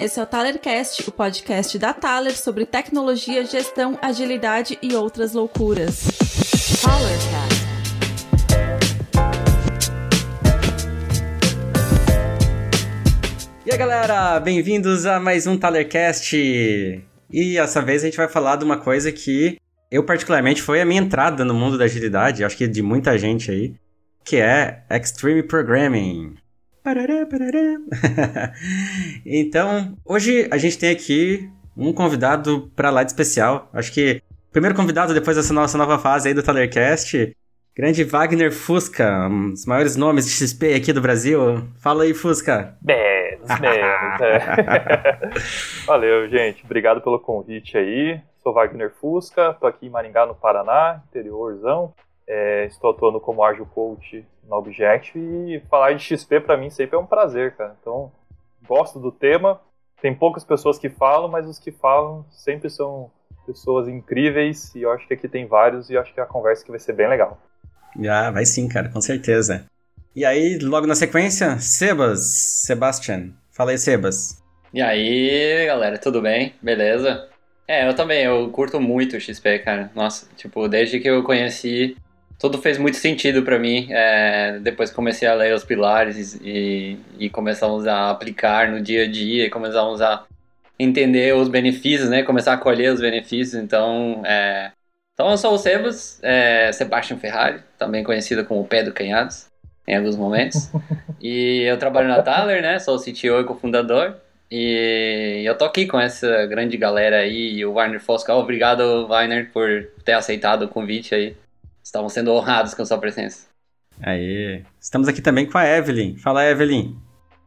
esse é o Talercast, o podcast da Taler sobre tecnologia, gestão, agilidade e outras loucuras. Talercast. E aí galera, bem-vindos a mais um Talercast. E dessa vez a gente vai falar de uma coisa que eu particularmente foi a minha entrada no mundo da agilidade, acho que de muita gente aí, que é Extreme Programming. Parará, parará. então, hoje a gente tem aqui um convidado para lá de especial. Acho que o primeiro convidado depois dessa nossa nova fase aí do Talercast, grande Wagner Fusca, um dos maiores nomes de XP aqui do Brasil. Fala aí, Fusca. Menos, menos. é. Valeu, gente. Obrigado pelo convite aí. Sou Wagner Fusca, tô aqui em Maringá, no Paraná, interiorzão. É, estou atuando como Agile Coach na Object e falar de XP para mim sempre é um prazer, cara. Então, gosto do tema. Tem poucas pessoas que falam, mas os que falam sempre são pessoas incríveis e eu acho que aqui tem vários e eu acho que a conversa aqui vai ser bem legal. Ah, vai sim, cara, com certeza. E aí, logo na sequência, Sebas, Sebastian. Fala aí, Sebas. E aí, galera, tudo bem? Beleza? É, eu também, eu curto muito o XP, cara. Nossa, tipo, desde que eu conheci tudo fez muito sentido para mim. É, depois comecei a ler os pilares e, e começamos a aplicar no dia a dia, e começamos a entender os benefícios, né? Começar a colher os benefícios. Então, é... então eu sou o Sebas, é, Sebastian Ferrari, também conhecido como Pedro Canhados, em alguns momentos. e eu trabalho na Thaler, né? Sou o CTO e cofundador. E eu tô aqui com essa grande galera aí, o Warner Fosca. Obrigado, Warner, por ter aceitado o convite aí. Estavam sendo honrados com sua presença. Aí, estamos aqui também com a Evelyn. Fala, Evelyn.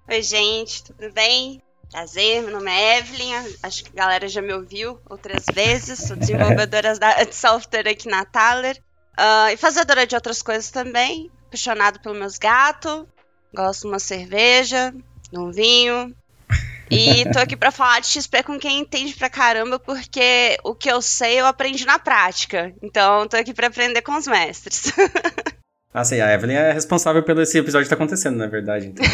Oi, gente, tudo bem? Prazer, meu nome é Evelyn, acho que a galera já me ouviu outras vezes, sou desenvolvedora de software aqui na Thaler uh, e fazedora de outras coisas também, apaixonado pelos meus gatos, gosto de uma cerveja, de um vinho, e tô aqui para falar de XP com quem entende pra caramba, porque o que eu sei eu aprendi na prática. Então tô aqui para aprender com os mestres. ah, sim, a Evelyn é responsável pelo esse episódio que tá acontecendo, na verdade. Então...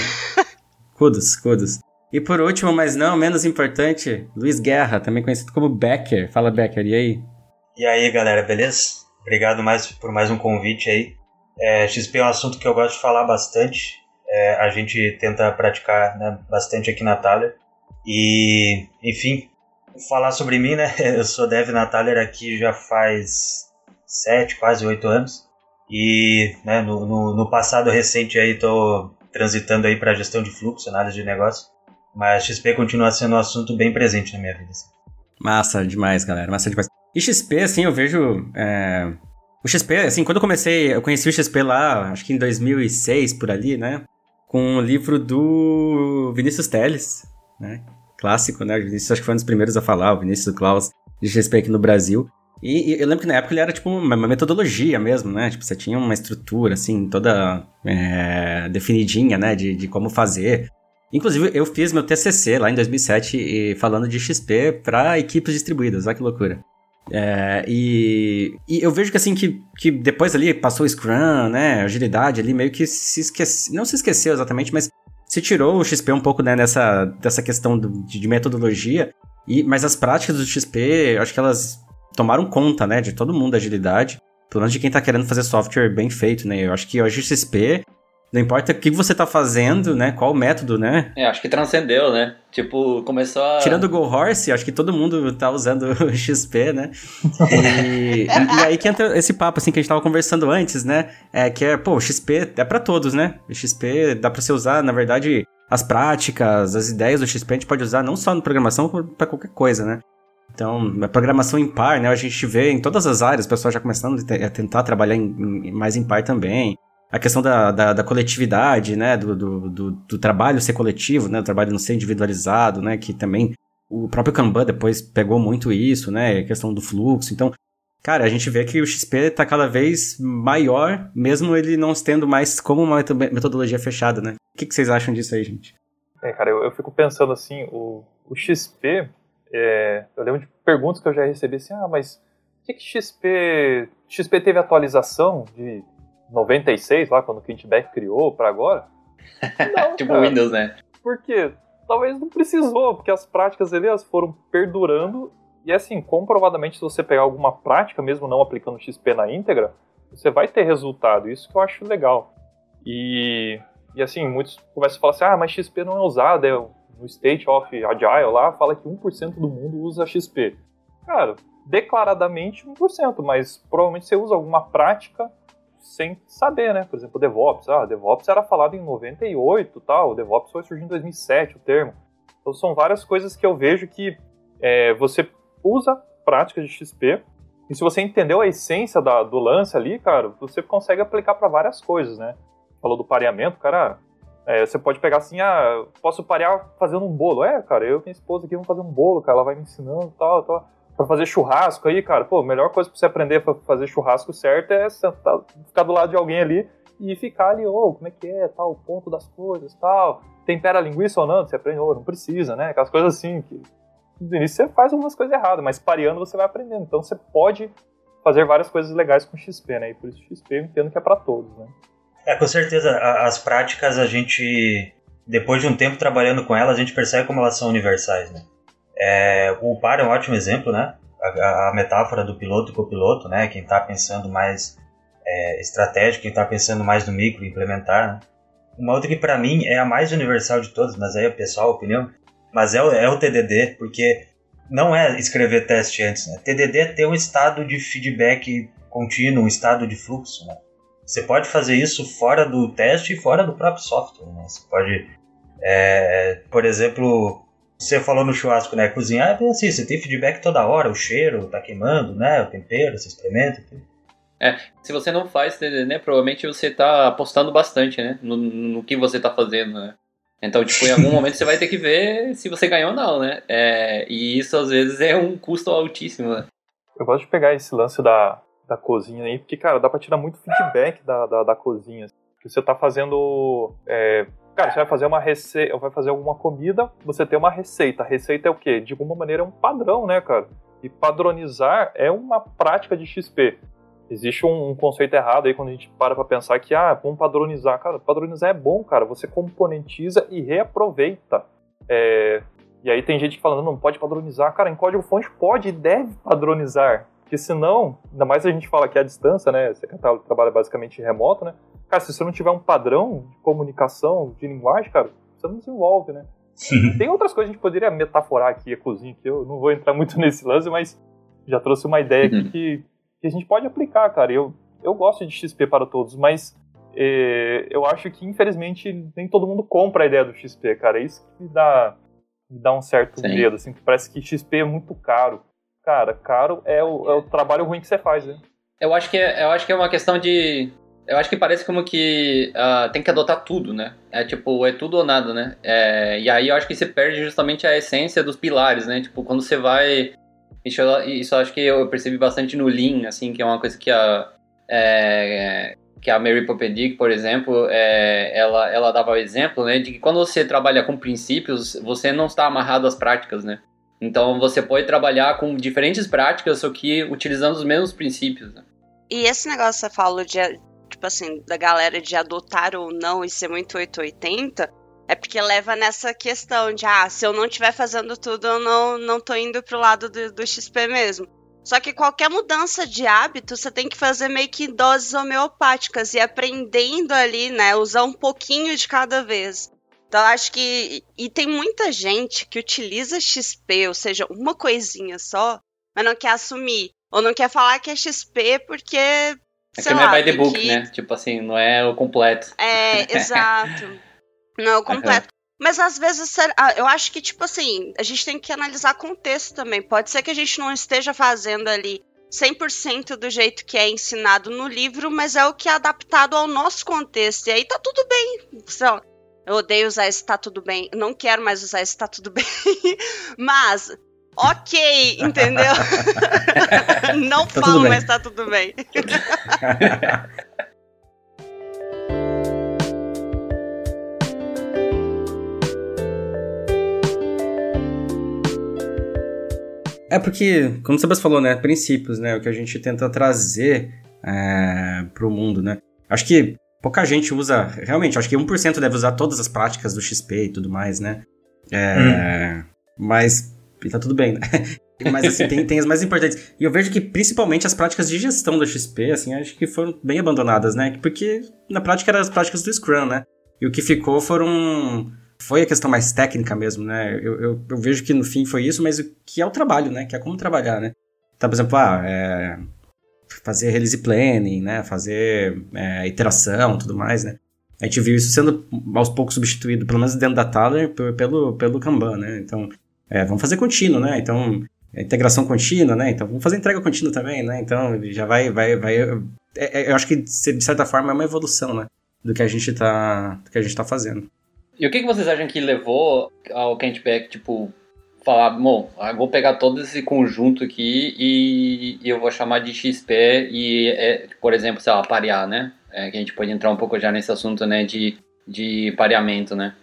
kudos, kudos. E por último, mas não menos importante, Luiz Guerra, também conhecido como Becker. Fala, Becker, e aí? E aí, galera, beleza? Obrigado mais por mais um convite aí. É, XP é um assunto que eu gosto de falar bastante. É, a gente tenta praticar né, bastante aqui na Thaler. E, enfim, falar sobre mim, né? Eu sou Dev Nataler aqui já faz sete, quase oito anos. E né, no, no, no, passado recente aí tô transitando aí para gestão de fluxo, análise de negócio. Mas XP continua sendo um assunto bem presente na minha vida. Assim. Massa demais, galera. Massa demais. E XP, assim, eu vejo. É... O XP, assim, quando eu comecei, eu conheci o XP lá, acho que em 2006, por ali, né? Com o livro do Vinícius Teles, né? Clássico, né? O Vinícius acho que foi um dos primeiros a falar, o Vinícius Klaus, de XP aqui no Brasil. E, e, eu lembro que na época ele era tipo uma, uma, metodologia mesmo, né? Tipo, você tinha uma estrutura, assim, toda é, definidinha, né? De, de como fazer. Inclusive, eu fiz meu TCC lá em 2007 e, falando de XP para equipes distribuídas, olha que loucura. É, e, e, eu vejo que assim, que, que depois ali passou o Scrum, né? Agilidade ali meio que se esqueceu, não se esqueceu exatamente, mas se tirou o XP um pouco né, nessa dessa questão do, de, de, metodologia, e, mas as práticas do XP, acho que elas tomaram conta, né, de todo mundo da agilidade, pelo menos de quem está querendo fazer software bem feito, né? Eu acho que hoje o XP não importa o que você tá fazendo, né? Qual o método, né? É, acho que transcendeu, né? Tipo, começou a. Tirando o Go Horse, acho que todo mundo tá usando o XP, né? E, e, aí que entra esse papo, assim, que a gente tava conversando antes, né? É que é, pô, o XP é para todos, né? O XP dá pra você usar, na verdade, as práticas, as ideias do XP a gente pode usar não só na programação, como pra qualquer coisa, né? Então, a programação em par, né? A gente vê em todas as áreas, o pessoal já começando a tentar trabalhar em, em, mais em par também a questão da, da, da coletividade, né, do, do, do, do, trabalho ser coletivo, né, o trabalho não ser individualizado, né, que também o próprio Kanban depois pegou muito isso, né, a questão do fluxo, então, cara, a gente vê que o XP está cada vez maior, mesmo ele não estando mais como uma metodologia fechada, né. O que, que vocês acham disso aí, gente? É, cara, eu, eu fico pensando assim, o, o XP, é, eu lembro de perguntas que eu já recebi assim, ah, mas por que, que XP, XP teve atualização de 96, lá quando o Quintback criou, para agora. Não, tipo cara. Windows, né? Por quê? talvez não precisou, porque as práticas ali elas foram perdurando e assim, comprovadamente, se você pegar alguma prática, mesmo não aplicando XP na íntegra, você vai ter resultado. Isso que eu acho legal. E, e assim, muitos começam a falar assim: ah, mas XP não é usado. É, no State of Agile lá, fala que 1% do mundo usa XP. Cara, declaradamente 1%, mas provavelmente você usa alguma prática sem saber, né? Por exemplo, DevOps. Ah, DevOps era falado em 98 tal, o DevOps foi surgir em 2007, o termo. Então são várias coisas que eu vejo que é, você usa práticas de XP e se você entendeu a essência da, do lance ali, cara, você consegue aplicar para várias coisas, né? Falou do pareamento, cara. É, você pode pegar assim, ah, posso parear fazendo um bolo. É, cara, eu e minha esposa aqui vamos fazer um bolo, cara, ela vai me ensinando tal, tal. Pra fazer churrasco aí, cara, pô, a melhor coisa pra você aprender a fazer churrasco certo é sentar, ficar do lado de alguém ali e ficar ali, ô, oh, como é que é, tal, o ponto das coisas, tal. Tempera a linguiça ou não, você aprende, ô, oh, não precisa, né? Aquelas coisas assim que no início você faz algumas coisas erradas, mas pareando você vai aprendendo. Então você pode fazer várias coisas legais com XP, né? E por isso XP eu entendo que é para todos, né? É, com certeza. As práticas a gente, depois de um tempo trabalhando com elas, a gente percebe como elas são universais, né? É, o par é um ótimo exemplo, né? A, a metáfora do piloto e copiloto, né? Quem está pensando mais é, estratégico, quem está pensando mais no micro, implementar, né? Uma outra que para mim é a mais universal de todas, mas aí é pessoal, opinião, mas é o, é o TDD, porque não é escrever teste antes, né? TDD é ter um estado de feedback contínuo, um estado de fluxo, né? Você pode fazer isso fora do teste e fora do próprio software, né? Você pode, é, por exemplo, você falou no churrasco, né? Cozinhar é bem assim, você tem feedback toda hora, o cheiro tá queimando, né? O tempero, você experimenta. Tudo. É, se você não faz TDD, né, provavelmente você tá apostando bastante, né? No, no que você tá fazendo, né? Então, tipo, em algum momento você vai ter que ver se você ganhou ou não, né? É, e isso às vezes é um custo altíssimo, né? Eu gosto de pegar esse lance da, da cozinha aí, porque, cara, dá pra tirar muito feedback da, da, da cozinha. Que você tá fazendo. É, cara, você vai fazer uma receita, vai fazer alguma comida, você tem uma receita. A receita é o quê? De alguma maneira é um padrão, né, cara? E padronizar é uma prática de XP existe um, um, conceito errado aí quando a gente para para pensar que, ah, vamos padronizar. Cara, padronizar é bom, cara. Você componentiza e reaproveita. É, e aí tem gente falando, não pode padronizar. Cara, em código-fonte pode e deve padronizar. Porque senão, ainda mais a gente fala que é a distância, né? Você trabalha basicamente remoto, né? Cara, se você não tiver um padrão de comunicação, de linguagem, cara, você não desenvolve, né? Tem outras coisas que a gente poderia metaforar aqui, a cozinha, que eu não vou entrar muito nesse lance, mas já trouxe uma ideia aqui uhum. que que a gente pode aplicar, cara. Eu, eu gosto de XP para todos, mas é, eu acho que, infelizmente, nem todo mundo compra a ideia do XP, cara. É isso que me dá, me dá um certo Sim. medo, assim, que parece que XP é muito caro. Cara, caro é o, é o trabalho ruim que você faz, né? Eu acho que é, eu acho que é uma questão de. Eu acho que parece como que uh, tem que adotar tudo, né? É tipo, é tudo ou nada, né? É, e aí eu acho que você perde justamente a essência dos pilares, né? Tipo, quando você vai isso, isso acho que eu percebi bastante no Lean, assim, que é uma coisa que a, é, que a Mary por exemplo, é, ela, ela dava o exemplo, né, de que quando você trabalha com princípios, você não está amarrado às práticas, né? Então você pode trabalhar com diferentes práticas, só que utilizando os mesmos princípios. Né? E esse negócio que você falou de, tipo assim, da galera de adotar ou não e ser muito 880, é porque leva nessa questão de, ah, se eu não estiver fazendo tudo, eu não, não tô indo pro lado do, do XP mesmo. Só que qualquer mudança de hábito, você tem que fazer meio que doses homeopáticas e aprendendo ali, né? Usar um pouquinho de cada vez. Então, acho que. E tem muita gente que utiliza XP, ou seja, uma coisinha só, mas não quer assumir. Ou não quer falar que é XP porque. É que não é by the book, que... né? Tipo assim, não é o completo. É, exato. Não é o completo. Uhum. Mas às vezes, ah, eu acho que, tipo assim, a gente tem que analisar contexto também. Pode ser que a gente não esteja fazendo ali 100% do jeito que é ensinado no livro, mas é o que é adaptado ao nosso contexto. E aí tá tudo bem. Eu odeio usar esse tá tudo bem. Não quero mais usar esse tá tudo bem. mas, ok, entendeu? não tá falo, mas tá tudo bem. É porque, como você falou, né? Princípios, né? O que a gente tenta trazer é, pro mundo, né? Acho que pouca gente usa. Realmente, acho que 1% deve usar todas as práticas do XP e tudo mais, né? É, hum. Mas tá tudo bem, né? Mas assim, tem, tem as mais importantes. E eu vejo que principalmente as práticas de gestão da XP, assim, acho que foram bem abandonadas, né? Porque na prática eram as práticas do Scrum, né? E o que ficou foram. Foi a questão mais técnica mesmo, né? Eu, eu, eu vejo que no fim foi isso, mas o que é o trabalho, né? Que é como trabalhar, né? Então, por exemplo, ah, é, fazer release planning, né? Fazer é, iteração tudo mais, né? A gente viu isso sendo aos poucos substituído, pelo menos dentro da Thaler, pelo, pelo Kanban, né? Então, é, vamos fazer contínuo, né? Então, é integração contínua, né? Então, vamos fazer entrega contínua também, né? Então, já vai, vai, vai... É, é, eu acho que, de certa forma, é uma evolução, né? Do que a gente tá, do que a gente tá fazendo. E o que, que vocês acham que levou ao Kentback, tipo, falar, bom, vou pegar todo esse conjunto aqui e, e eu vou chamar de XP e, é, por exemplo, sei lá, parear, né? É, que a gente pode entrar um pouco já nesse assunto, né, de, de pareamento, né?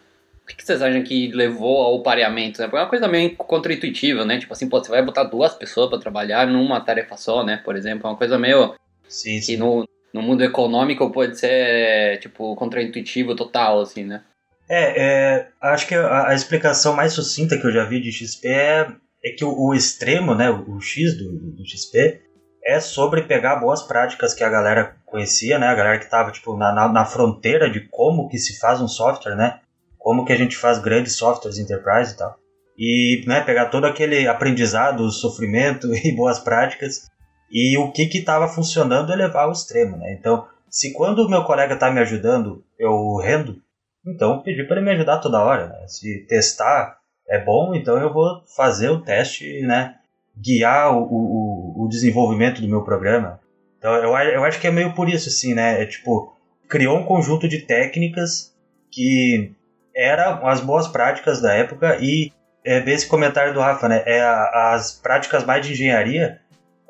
O que, que vocês acham que levou ao pareamento? Né? Porque é uma coisa meio contraintuitiva, né? Tipo assim, pô, você vai botar duas pessoas para trabalhar numa tarefa só, né? Por exemplo, é uma coisa meio... Sim, sim. Que no, no mundo econômico pode ser, tipo, contraintuitivo total, assim, né? É, é, acho que a, a, explicação mais sucinta que eu já vi de XP é, é que o, o, extremo, né, o, o X do, do, XP, é sobre pegar boas práticas que a galera conhecia, né, a galera que estava tipo, na, na, na, fronteira de como que se faz um software, né, como que a gente faz grandes softwares enterprise e tal, e né, pegar todo aquele aprendizado, sofrimento e boas práticas e o que estava funcionando é levar ao extremo, né, então se quando o meu colega está me ajudando eu rendo, então pedi para ele me ajudar toda hora. Né? Se testar é bom, então eu vou fazer o teste, né? guiar o, o, o desenvolvimento do meu programa. Então eu, eu acho que é meio por isso, assim, né? É tipo, criou um conjunto de técnicas que eram as boas práticas da época e é bem esse comentário do Rafa, né? É as práticas mais de engenharia,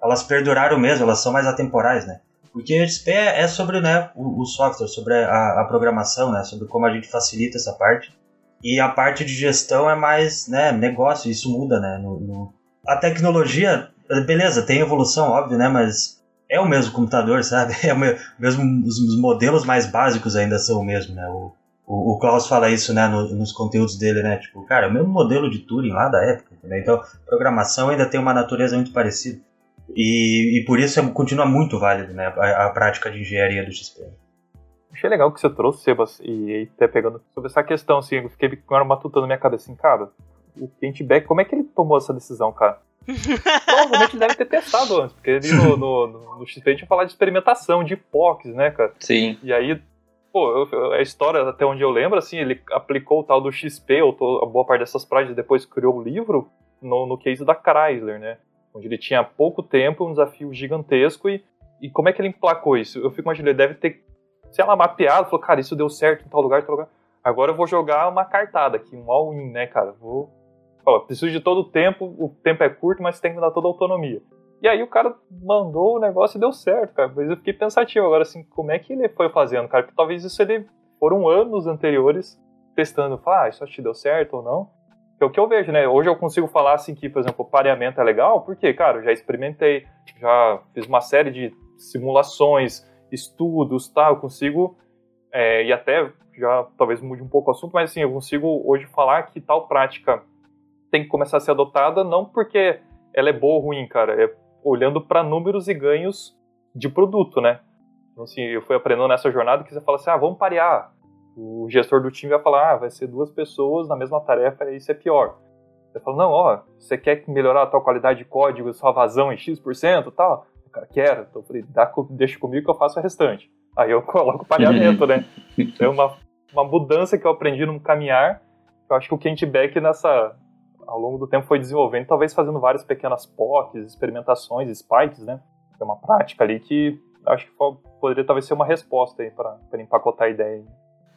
elas perduraram mesmo, elas são mais atemporais, né? Porque o XP é sobre né, o, o software, sobre a, a, programação, né, sobre como a gente facilita essa parte. E a parte de gestão é mais né, negócio, isso muda. Né, no, no... A tecnologia, beleza, tem evolução, óbvio, né, mas é o mesmo computador, sabe? É o mesmo, os, modelos mais básicos ainda são o mesmo. Né? O, o, o Klaus fala isso né, no, nos conteúdos dele, né? Tipo, cara, é o mesmo modelo de Turing lá da época. Né? Então, programação ainda tem uma natureza muito parecida. E, e por isso é, continua muito válido né, a, a, prática de engenharia do XP. Achei legal que você trouxe, Sebas, e até pegando sobre essa questão, assim, eu fiquei com uma matuta na minha cabeça, assim, cara, o Kent Beck, como é que ele tomou essa decisão, cara? Provavelmente deve ter testado antes, porque ele no, no, no, no XP a gente ia falar de experimentação, de POCs, né, cara? Sim. E aí, pô, eu, a história, até onde eu lembro, assim, ele aplicou o tal do XP, ou a boa parte dessas práticas, depois criou o livro, no, no case da Chrysler, né? Onde ele tinha pouco tempo, um desafio gigantesco e, e como é que ele emplacou isso? Eu fico imaginando, ele deve ter, sei lá, mapeado, falou, cara, isso deu certo em tal lugar, em tal lugar. Agora eu vou jogar uma cartada aqui, um all-in, né, cara? Vou. Ó, preciso de todo o tempo, o tempo é curto, mas tem que dar toda a autonomia. E aí o cara mandou o negócio e deu certo, cara. Mas eu fiquei pensativo agora, assim, como é que ele foi fazendo, cara? Porque talvez isso ele foram anos anteriores testando, falar, ah, isso que deu certo ou não o que eu vejo, né? Hoje eu consigo falar assim que, por exemplo, pareamento é legal, porque, cara, eu já experimentei, já fiz uma série de simulações, estudos, tá? Eu consigo, é, e até já talvez mude um pouco o assunto, mas assim, eu consigo hoje falar que tal prática tem que começar a ser adotada não porque ela é boa ou ruim, cara, é olhando para números e ganhos de produto, né? Então, assim, eu fui aprendendo nessa jornada que você fala assim, ah, vamos parear, o gestor do time vai falar, ah, vai ser duas pessoas na mesma tarefa, e isso é pior. Você fala, não, ó, você quer melhorar a tua qualidade de código, sua vazão em X% e tal? O cara, quero. Então eu falei, Dá, deixa comigo que eu faço o restante. Aí eu coloco o pareamento, né? É uma, uma mudança que eu aprendi no caminhar. Eu acho que o Kentback nessa, ao longo do tempo foi desenvolvendo, talvez fazendo várias pequenas POCs, experimentações, spikes, né? É uma prática ali que acho que poderia talvez ser uma resposta aí para empacotar a ideia.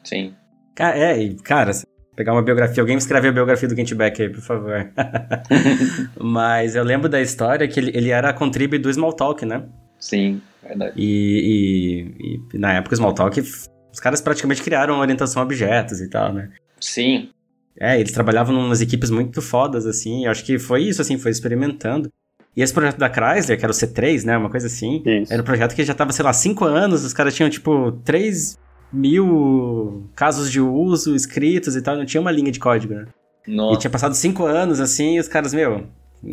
Sim. É, e, cara, pegar uma biografia, alguém me escreve a biografia do Kent Beck aí, por favor. Mas eu lembro da história que ele, ele era a contrib do Smalltalk, né? Sim, verdade. E, e, e, na época o Smalltalk, os caras praticamente criaram orientação a objetos e tal, né? Sim. É, eles trabalhavam em umas equipes muito fodas, assim, eu acho que foi isso, assim, foi experimentando. E esse projeto da Chrysler, que era o C3, né, uma coisa assim, isso. era um projeto que já tava, sei lá, cinco anos, os caras tinham, tipo, três mil casos de uso escritos e tal, não tinha uma linha de código, né? Nossa. E tinha passado cinco anos, assim, e os caras, meu,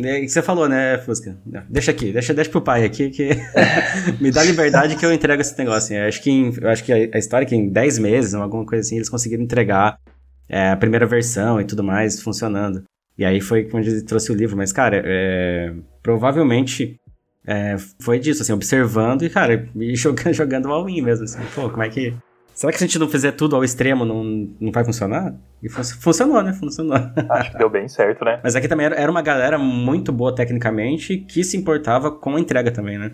é que você falou, né, Fusca? Deixa aqui, deixa, deixa pro pai aqui que me dá liberdade que eu entrego esse negócio. Eu acho que, em, eu acho que a, história é que em 10 meses, alguma coisa assim, eles conseguiram entregar é, a primeira versão e tudo mais funcionando. E aí foi quando ele trouxe o livro. Mas, cara, é, provavelmente é, foi disso, assim, observando e, cara, e jogando, jogando all-in mesmo. Assim, pô, como é que. Será que se a gente não fizer tudo ao extremo, não, não vai funcionar? E fun funcionou, né? Funcionou. Acho que deu bem certo, né? Mas aqui também era, era uma galera muito boa tecnicamente que se importava com a entrega também, né?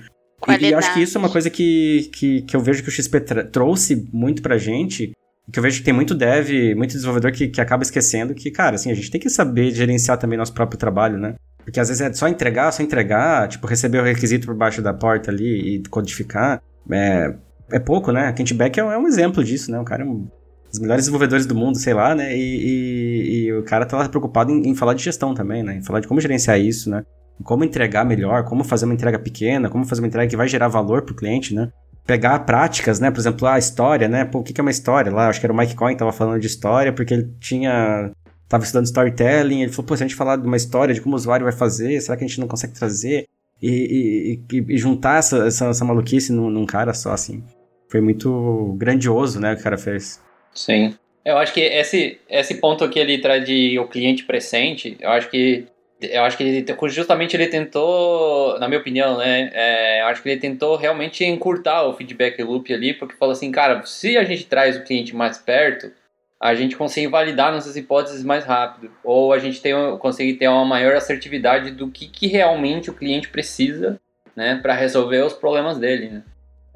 E, e, acho que isso é uma coisa que, que, que eu vejo que o XP trouxe muito pra gente, que eu vejo que tem muito dev, muito desenvolvedor que, que acaba esquecendo que, cara, assim, a gente tem que saber gerenciar também nosso próprio trabalho, né? Porque às vezes é só entregar, só entregar, tipo, receber o requisito por baixo da porta ali e codificar. É, é pouco, né? A Kent Beck é, um, é um exemplo disso, né? O cara é um dos melhores desenvolvedores do mundo, sei lá, né? E, e, e o cara tá preocupado em, em, falar de gestão também, né? Em falar de como gerenciar isso, né? Como entregar melhor, como fazer uma entrega pequena, como fazer uma entrega que vai gerar valor pro cliente, né? Pegar práticas, né? Por exemplo, a história, né? Pô, o que é uma história? Lá, acho que era o Mike Coyne que tava falando de história, porque ele tinha tava estudando storytelling, ele falou, pô, se a gente falar de uma história, de como o usuário vai fazer, será que a gente não consegue trazer? E, e, e, e juntar essa, essa, essa maluquice num, num, cara só, assim. Foi muito grandioso, né, o cara fez. Sim. Eu acho que esse, esse ponto que ele traz de o cliente presente, eu acho que eu acho que ele, justamente ele tentou, na minha opinião, né? É, eu acho que ele tentou realmente encurtar o feedback loop ali, porque falou assim, cara, se a gente traz o cliente mais perto, a gente consegue validar nossas hipóteses mais rápido, ou a gente tem, consegue ter uma maior assertividade do que, que realmente o cliente precisa, né, para resolver os problemas dele, né.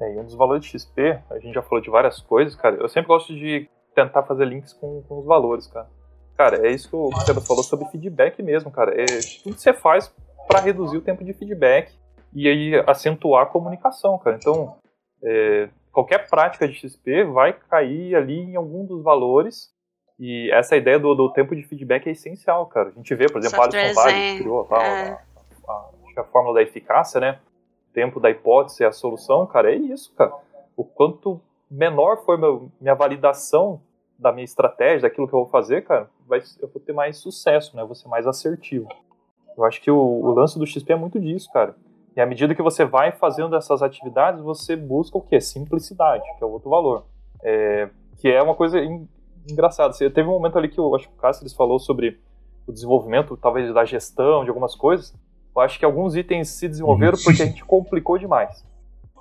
É, e um dos valores de XP, a gente já falou de várias coisas, cara, eu sempre gosto de tentar fazer links com, com os valores, cara. Cara, é isso que o Sebas falou sobre feedback mesmo, cara. É tudo que você faz para reduzir o tempo de feedback e aí acentuar a comunicação, cara. Então, é, qualquer prática de XP vai cair ali em algum dos valores. E essa ideia do, do tempo de feedback é essencial, cara. A gente vê, por exemplo, Alisson Vale criou a, é. a, a, a, fórmula da eficácia, né? Tempo da hipótese a solução, cara, é isso, cara. O quanto menor for meu, minha validação da minha estratégia, daquilo que eu vou fazer, cara, vai, eu vou ter mais sucesso, né? Eu vou ser mais assertivo. Eu acho que o, o lance do XP é muito disso, cara. E à medida que você vai fazendo essas atividades, você busca o que? Simplicidade, que é outro valor. É, que é uma coisa engraçada. Teve um momento ali que eu acho que o Cáceres falou sobre o desenvolvimento, talvez da gestão, de algumas coisas. Eu acho que alguns itens se desenvolveram porque a gente complicou demais.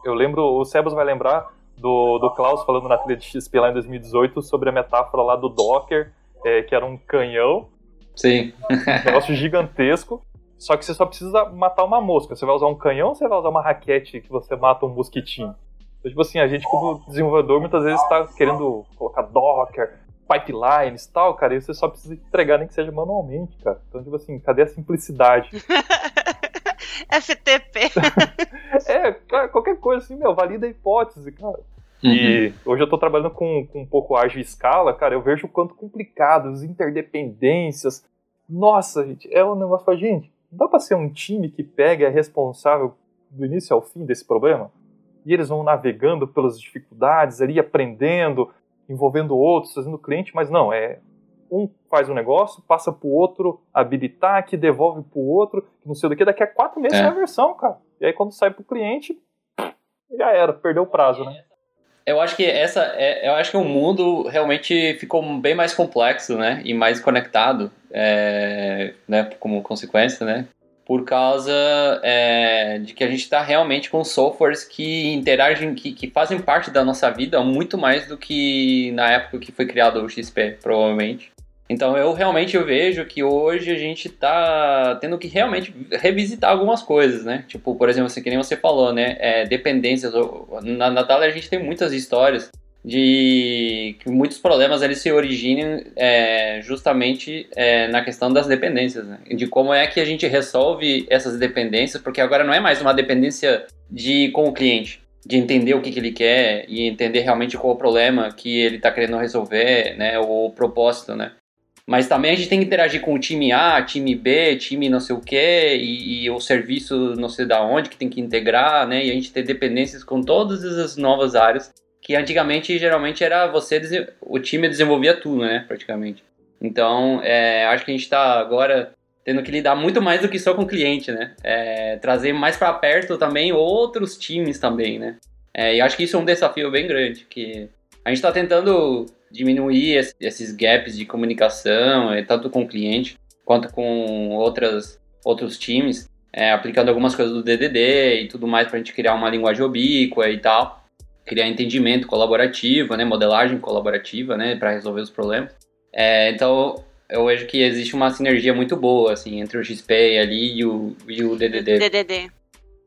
Eu lembro, o Sebas vai lembrar do, do Klaus falando na trilha de XP lá em 2018 sobre a metáfora lá do Docker, é, que era um canhão. Sim. um negócio gigantesco. Só que você só precisa matar uma mosca. Você vai usar um canhão ou você vai usar uma raquete que você mata um mosquitinho? Então, tipo assim, a gente como desenvolvedor muitas vezes está querendo colocar Docker, pipelines e tal, cara, e você só precisa entregar nem que seja manualmente, cara. Então, tipo assim, cadê a simplicidade? FTP. é, cara, qualquer coisa assim, meu, valida a hipótese, cara. Uhum. E hoje eu tô trabalhando com, com um pouco ágil escala, cara, eu vejo o quanto complicado, as interdependências. Nossa, gente, é um negócio, gente, dá para ser um time que pega e é responsável do início ao fim desse problema? E eles vão navegando pelas dificuldades ali, aprendendo, envolvendo outros, fazendo cliente, mas não, é um faz um negócio, passa pro outro, habilitar, que devolve pro outro, não sei do que, daqui a quatro meses é. a versão, cara. E aí quando sai pro cliente, já era, perdeu o prazo, né? Eu acho que essa, é, eu acho que o mundo realmente ficou bem mais complexo, né, e mais conectado, é, né, como consequência, né, por causa é, de que a gente está realmente com softwares que interagem, que, que fazem parte da nossa vida muito mais do que na época que foi criado o XP, provavelmente. Então eu realmente eu vejo que hoje a gente está tendo que realmente revisitar algumas coisas, né? Tipo, por exemplo, assim, que nem você falou, né? É, dependências. Na Natália a gente tem muitas histórias de que muitos problemas eles se originam é, justamente é, na questão das dependências, né? de como é que a gente resolve essas dependências, porque agora não é mais uma dependência de com o cliente, de entender o que, que ele quer e entender realmente qual o problema que ele está querendo resolver, né, o propósito, né? Mas também a gente tem que interagir com o time A, time B, time não sei o quê, e, e o serviço não sei da onde que tem que integrar, né? E a gente ter dependências com todas as novas áreas, que antigamente geralmente era você, o time desenvolvia tudo, né? Praticamente. Então, é, acho que a gente está agora tendo que lidar muito mais do que só com o cliente, né? É, trazer mais para perto também outros times também, né? É, e acho que isso é um desafio bem grande, que a gente está tentando diminuir esses gaps de comunicação, é, tanto com o cliente quanto com outras, outros times, é, aplicando algumas coisas do DDD e tudo mais para a gente criar uma linguagem ubíqua e tal, criar entendimento colaborativo, né, modelagem colaborativa, né, para resolver os problemas. É, então, eu vejo que existe uma sinergia muito boa, assim, entre o XP ali e o, e o DDD. DDD.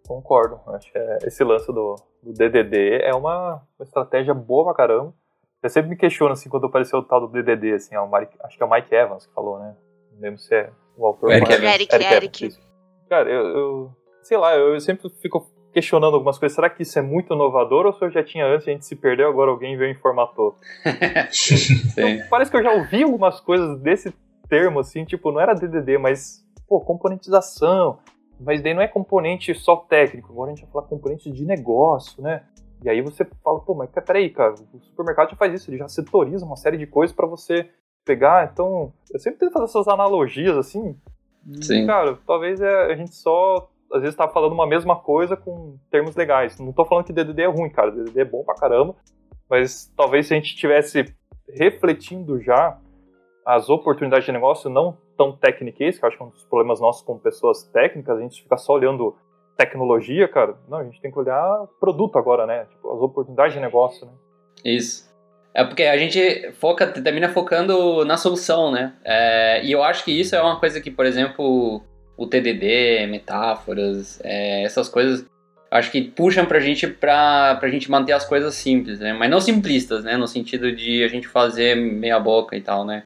Concordo. Acho que é, esse lance do, do DDD é uma, uma, estratégia boa pra caramba. Eu sempre me questiono, assim, quando apareceu o tal do DDD, assim, ó, Mike, acho que é o Mike Evans que falou, né? Não lembro se é o autor. Eric, Evans. Eric, Eric. Eric. Cara, eu, eu, sei lá, eu sempre fico questionando algumas coisas. Será que isso é muito inovador ou se eu já tinha antes e a gente se perdeu, agora alguém veio e informatou? então, parece que eu já ouvi algumas coisas desse termo, assim, tipo, não era DDD, mas, pô, componentização. Mas daí não é componente só técnico, agora a gente vai falar componente de negócio, né? E aí você fala, pô, mas peraí, cara, o supermercado já faz isso, ele já setoriza uma série de coisas para você pegar. Então, eu sempre tento fazer essas analogias, assim. Sim. Cara, talvez é, a gente só às vezes tá falando uma mesma coisa com termos legais. Não tô falando que DDD é ruim, cara. DDD é bom pra caramba. Mas talvez se a gente tivesse refletindo já as oportunidades de negócio não tão técnicas, que eu acho que é um dos problemas nossos como pessoas técnicas, a gente fica só olhando tecnologia, cara. Não, a gente tem que olhar produto agora, né? Tipo, as oportunidades de negócio, né? Isso. É porque a gente foca, termina focando na solução, né? É, e eu acho que isso é uma coisa que, por exemplo, o TDD, metáforas, é, essas coisas, acho que puxam pra gente pra, pra gente manter as coisas simples, né? Mas não simplistas, né? No sentido de a gente fazer meia boca e tal, né?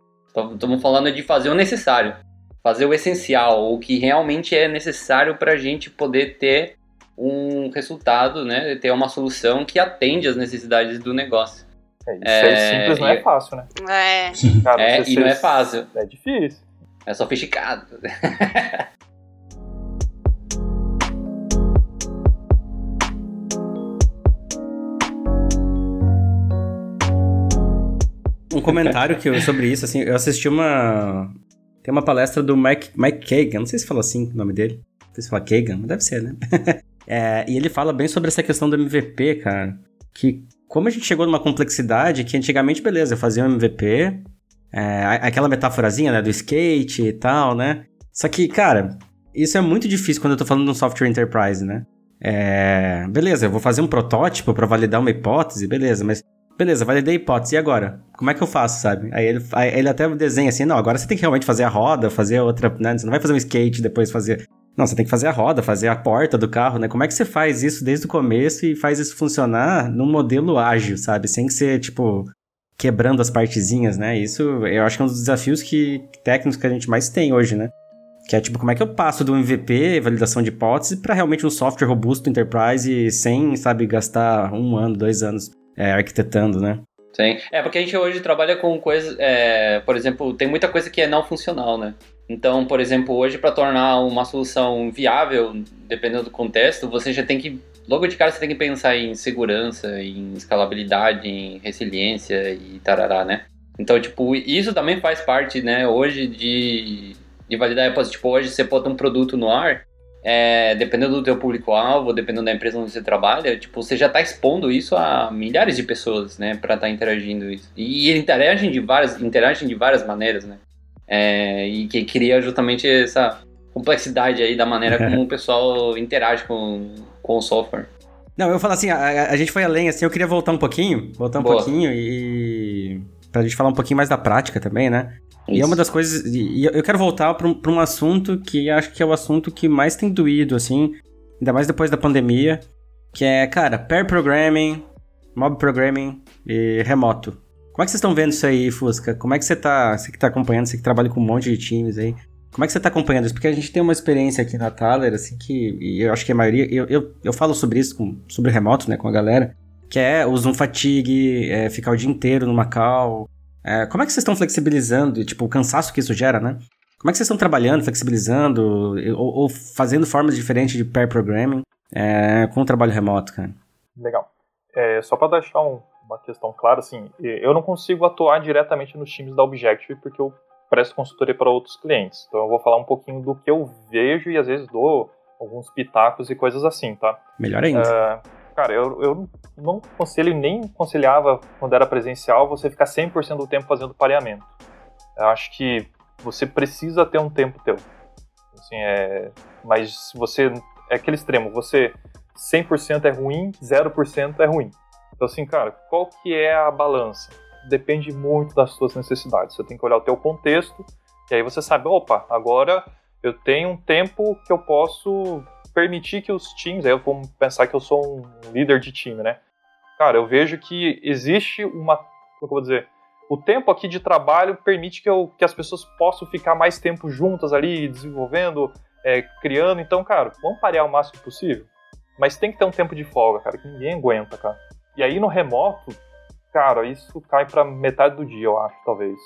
Estamos falando de fazer o necessário, fazer o essencial, o que realmente é necessário para a gente poder ter um resultado, né? Ter uma solução que atende às necessidades do negócio. É, isso é, simples não é fácil, né? É. Cara, é e não é fácil. É difícil. É sofisticado. um comentário que eu, sobre isso, assim, eu assisti uma. Tem uma palestra do Mike, Mike Kagan, não sei se fala assim o nome dele. Não sei se fala Kagan, mas deve ser, né? é, e ele fala bem sobre essa questão do MVP, cara. Que como a gente chegou numa complexidade que antigamente, beleza, eu fazia um MVP, é, aquela metáforazinha, né, do skate e tal, né? Só que, cara, isso é muito difícil quando eu tô falando de um software enterprise, né? É, beleza, eu vou fazer um protótipo para validar uma hipótese, beleza, mas beleza, validei a hipótese, e agora? Como é que eu faço, sabe? Aí ele, aí ele até desenha assim, não, agora você tem que realmente fazer a roda, fazer outra, né? Você não vai fazer um skate depois fazer... Não, você tem que fazer a roda, fazer a porta do carro, né? Como é que você faz isso desde o começo e faz isso funcionar num modelo ágil, sabe? Sem ser, tipo, quebrando as partezinhas, né? Isso eu acho que é um dos desafios que técnicos que a gente mais tem hoje, né? Que é tipo, como é que eu passo do MVP, validação de hipótese, para realmente um software robusto enterprise sem, sabe, gastar um ano, dois anos é, arquitetando, né? Sim. É, porque a gente hoje trabalha com coisas, é, por exemplo, tem muita coisa que é não funcional, né? Então, por exemplo, hoje para tornar uma solução viável, dependendo do contexto, você já tem que, logo de cara, você tem que pensar em segurança, em escalabilidade, em resiliência e tarará, né? Então, tipo, isso também faz parte, né, hoje de, de validar, tipo, hoje você bota um produto no ar, é, dependendo do teu público-alvo, dependendo da empresa onde você trabalha, tipo, você já está expondo isso a milhares de pessoas, né, para estar tá interagindo isso. E, e interagem de várias, interagem de várias maneiras, né, é, e que cria justamente essa complexidade aí da maneira como o pessoal interage com, com o software. Não, eu falo assim, a, a, gente foi além, assim, eu queria voltar um pouquinho, voltar um Boa. pouquinho e pra gente falar um pouquinho mais da prática também, né? Isso. E é uma das coisas. E eu quero voltar para um, um assunto que acho que é o assunto que mais tem doído, assim, ainda mais depois da pandemia, que é, cara, pair programming, mob programming e remoto. Como é que vocês estão vendo isso aí, Fusca? Como é que você tá, você que tá acompanhando, você que trabalha com um monte de times aí, como é que você tá acompanhando isso? Porque a gente tem uma experiência aqui na Thaler, assim, que e eu acho que a maioria, eu, eu, eu falo sobre isso, com, sobre remoto, né, com a galera, que é o Zoom fatigue, é, ficar o dia inteiro numa call, é, como é que vocês estão flexibilizando, tipo, o cansaço que isso gera, né? Como é que vocês estão trabalhando, flexibilizando ou, ou fazendo formas diferentes de pair programming é, com o trabalho remoto, cara? Legal. É, só para deixar um, uma questão clara, assim, eu não consigo atuar diretamente nos times da Objective porque eu presto consultoria para outros clientes. Então eu vou falar um pouquinho do que eu vejo e às vezes dou alguns pitacos e coisas assim, tá? Melhor ainda. Uh, cara, eu, eu não aconselho nem aconselhava quando era presencial você ficar 100% do tempo fazendo pareamento. Eu acho que você precisa ter um tempo teu. Assim, é, mas se você é aquele extremo, você 100% é ruim, 0% é ruim. Então assim, cara, qual que é a balança? Depende muito das suas necessidades. Você tem que olhar o teu contexto e aí você sabe, opa, agora eu tenho um tempo que eu posso permitir que os times, aí eu vou pensar que eu sou um líder de time, né? Cara, eu vejo que existe uma, como eu vou dizer, o tempo aqui de trabalho permite que, eu, que as pessoas possam ficar mais tempo juntas ali, desenvolvendo, é, criando. Então, cara, vamos parear o máximo possível. Mas tem que ter um tempo de folga, cara, que ninguém aguenta, cara. E aí no remoto, cara, isso cai para metade do dia, eu acho, talvez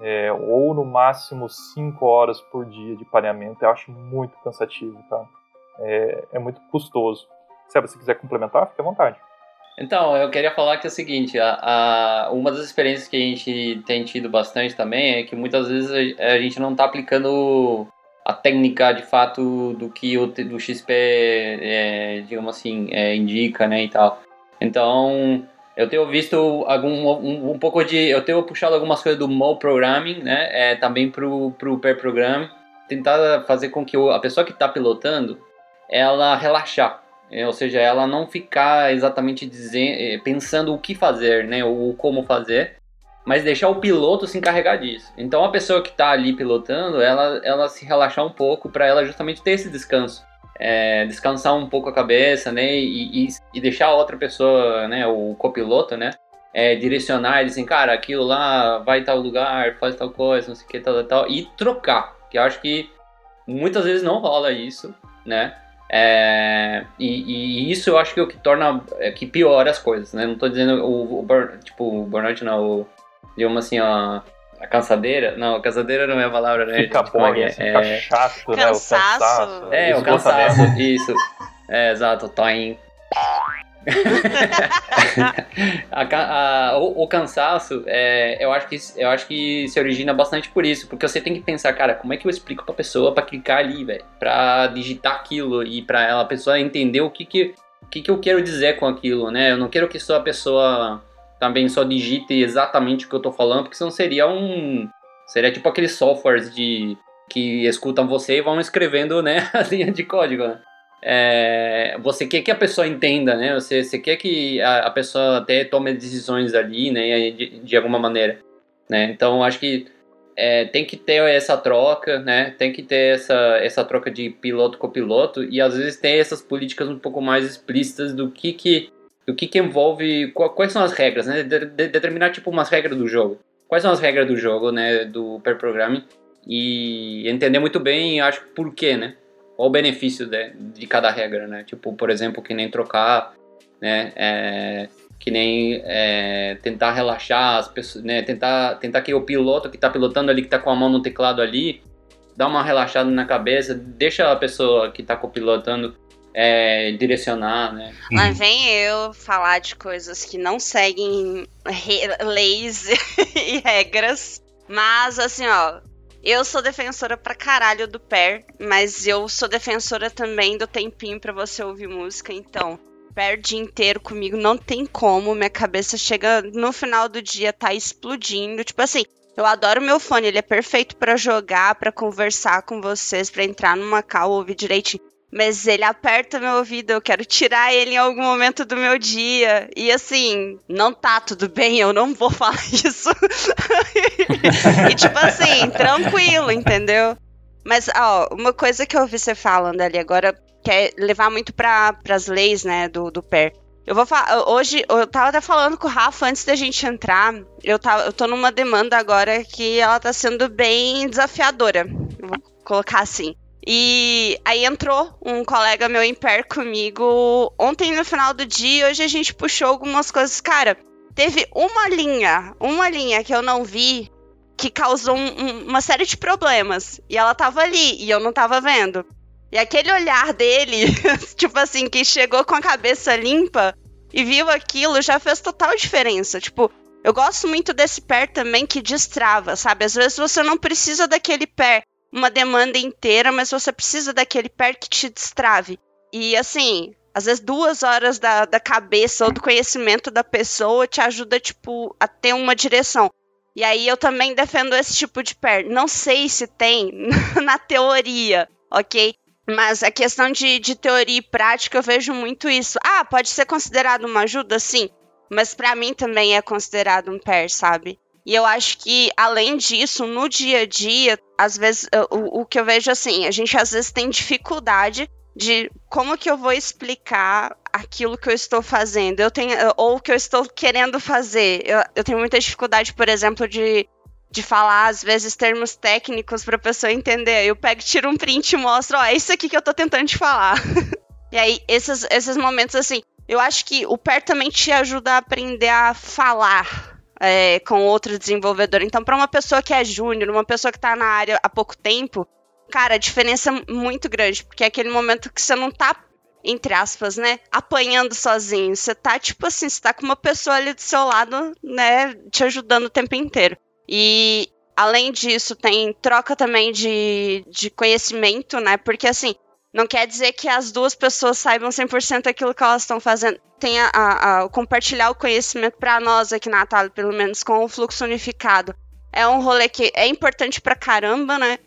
é, ou no máximo 5 horas por dia de pareamento. Eu acho muito cansativo, tá? É, é muito custoso. Se você quiser complementar, fique à vontade. Então, eu queria falar que é o seguinte, a, a, uma das experiências que a gente tem tido bastante também é que muitas vezes a, a gente não está aplicando a técnica de fato do que o do XP, é, digamos assim, é, indica, né, e tal. Então, eu tenho visto algum, um, um, pouco de. Eu tenho puxado algumas coisas do Mo Programming, né? É, também pro, pro Pair Programming. Tentar fazer com que a pessoa que está pilotando ela relaxar. É, ou seja, ela não ficar exatamente dizendo, é, pensando o que fazer, né? Ou como fazer. Mas deixar o piloto se encarregar disso. Então a pessoa que está ali pilotando, ela, ela se relaxar um pouco para ela justamente ter esse descanso é, descansar um pouco a cabeça, né, e, e, e, deixar a outra pessoa, né, o copiloto, né, é, direcionar, assim, cara, aquilo lá vai tal lugar, faz tal coisa, não sei o que, tal, tal, tal, e trocar, que eu acho que muitas vezes não rola isso, né, é, e, e, isso eu acho que é o que torna, é, que piora as coisas, né, não tô dizendo o, o tipo, o burnout não, o, digamos assim, ó, a cansadeira? Não, a cansadeira não é a palavra, né? Fica bom, é, é, fica chato, né? O cansaço. É, o cansaço, isso. É, exato, time. a, a, o, o, cansaço, é, eu, acho que, eu acho que se origina bastante por isso, porque você tem que pensar, cara, como é que eu explico pra pessoa pra clicar ali, velho, pra digitar aquilo e pra ela, a pessoa entender o que que, o que que eu quero dizer com aquilo, né? Eu não quero que só a pessoa também só digite exatamente o que eu tô falando, porque senão seria um. Seria tipo aqueles softwares de que escutam você e vão escrevendo né, a linha de código. Né? É, você quer que a pessoa entenda, né? Você, você quer que a, a pessoa até tome decisões ali, né? De, de alguma maneira. Né? Então acho que é, tem que ter essa troca, né? Tem que ter essa, essa troca de piloto com piloto e às vezes tem essas políticas um pouco mais explícitas do que que o que, que envolve quais são as regras, né? De, de, determinar tipo umas regras do jogo. Quais são as regras do jogo, né? Do pair programming e entender muito bem, acho por quê, né? Qual o benefício de, de cada regra, né? Tipo, por exemplo, que nem trocar, né? É, que nem é, tentar relaxar as pessoas, né? Tentar, tentar que o piloto que está pilotando ali, que está com a mão no teclado ali, dá uma relaxada na cabeça, deixa a pessoa que está copilotando é, direcionar, né? Lá uhum. vem eu falar de coisas que não seguem leis e regras. Mas, assim, ó, eu sou defensora pra caralho do pair, mas eu sou defensora também do tempinho para você ouvir música, então. Pair o dia inteiro comigo não tem como, minha cabeça chega no final do dia, tá explodindo. Tipo assim, eu adoro meu fone, ele é perfeito para jogar, para conversar com vocês, para entrar numa call, ouvir direitinho mas ele aperta meu ouvido, eu quero tirar ele em algum momento do meu dia. E assim, não tá tudo bem, eu não vou falar isso. e tipo assim, tranquilo, entendeu? Mas, ó, uma coisa que eu ouvi você falando ali agora, que é levar muito para as leis, né, do, do PER. Eu vou falar, hoje, eu tava até falando com o Rafa antes da gente entrar, eu, tava, eu tô numa demanda agora que ela tá sendo bem desafiadora, vou colocar assim. E aí entrou um colega meu em pé comigo ontem no final do dia. Hoje a gente puxou algumas coisas. Cara, teve uma linha, uma linha que eu não vi que causou um, um, uma série de problemas. E ela tava ali e eu não tava vendo. E aquele olhar dele, tipo assim, que chegou com a cabeça limpa e viu aquilo, já fez total diferença. Tipo, Eu gosto muito desse pair também que destrava, sabe? Às vezes você não precisa daquele pair uma demanda inteira, mas você precisa daquele pair que te destrave. E assim, às vezes duas horas da, da cabeça ou do conhecimento da pessoa te ajuda, tipo, a ter uma direção. E aí eu também defendo esse tipo de pair. Não sei se tem na teoria, ok? Mas a questão de, de teoria e prática eu vejo muito isso. Ah, pode ser considerado uma ajuda, sim. Mas para mim também é considerado um pair, sabe? E eu acho que, além disso, no dia a dia, às vezes, o, o que eu vejo assim, a gente às vezes tem dificuldade de como que eu vou explicar aquilo que eu estou fazendo, eu tenho, ou o que eu estou querendo fazer. Eu, eu tenho muita dificuldade, por exemplo, de de falar, às vezes, termos técnicos para a pessoa entender. Eu pego, tiro um print e mostro, ó, é isso aqui que eu tô tentando te falar. e aí, esses, esses momentos, assim, eu acho que o PER também te ajuda a aprender a falar é, com outro desenvolvedor. Então, para uma pessoa que é júnior, uma pessoa que está na área há pouco tempo, cara, a diferença é muito grande, porque é aquele momento que você não tá entre aspas, né, apanhando sozinho. Você tá, tipo assim, você tá com uma pessoa ali do seu lado, né, te ajudando o tempo inteiro. E além disso, tem troca também de, de conhecimento, né? Porque assim, não quer dizer que as duas pessoas saibam 100% aquilo que elas estão fazendo. Tem a, a, a compartilhar o conhecimento para nós aqui na Atalho, pelo menos com o fluxo unificado. É um rolê que é importante pra caramba, né?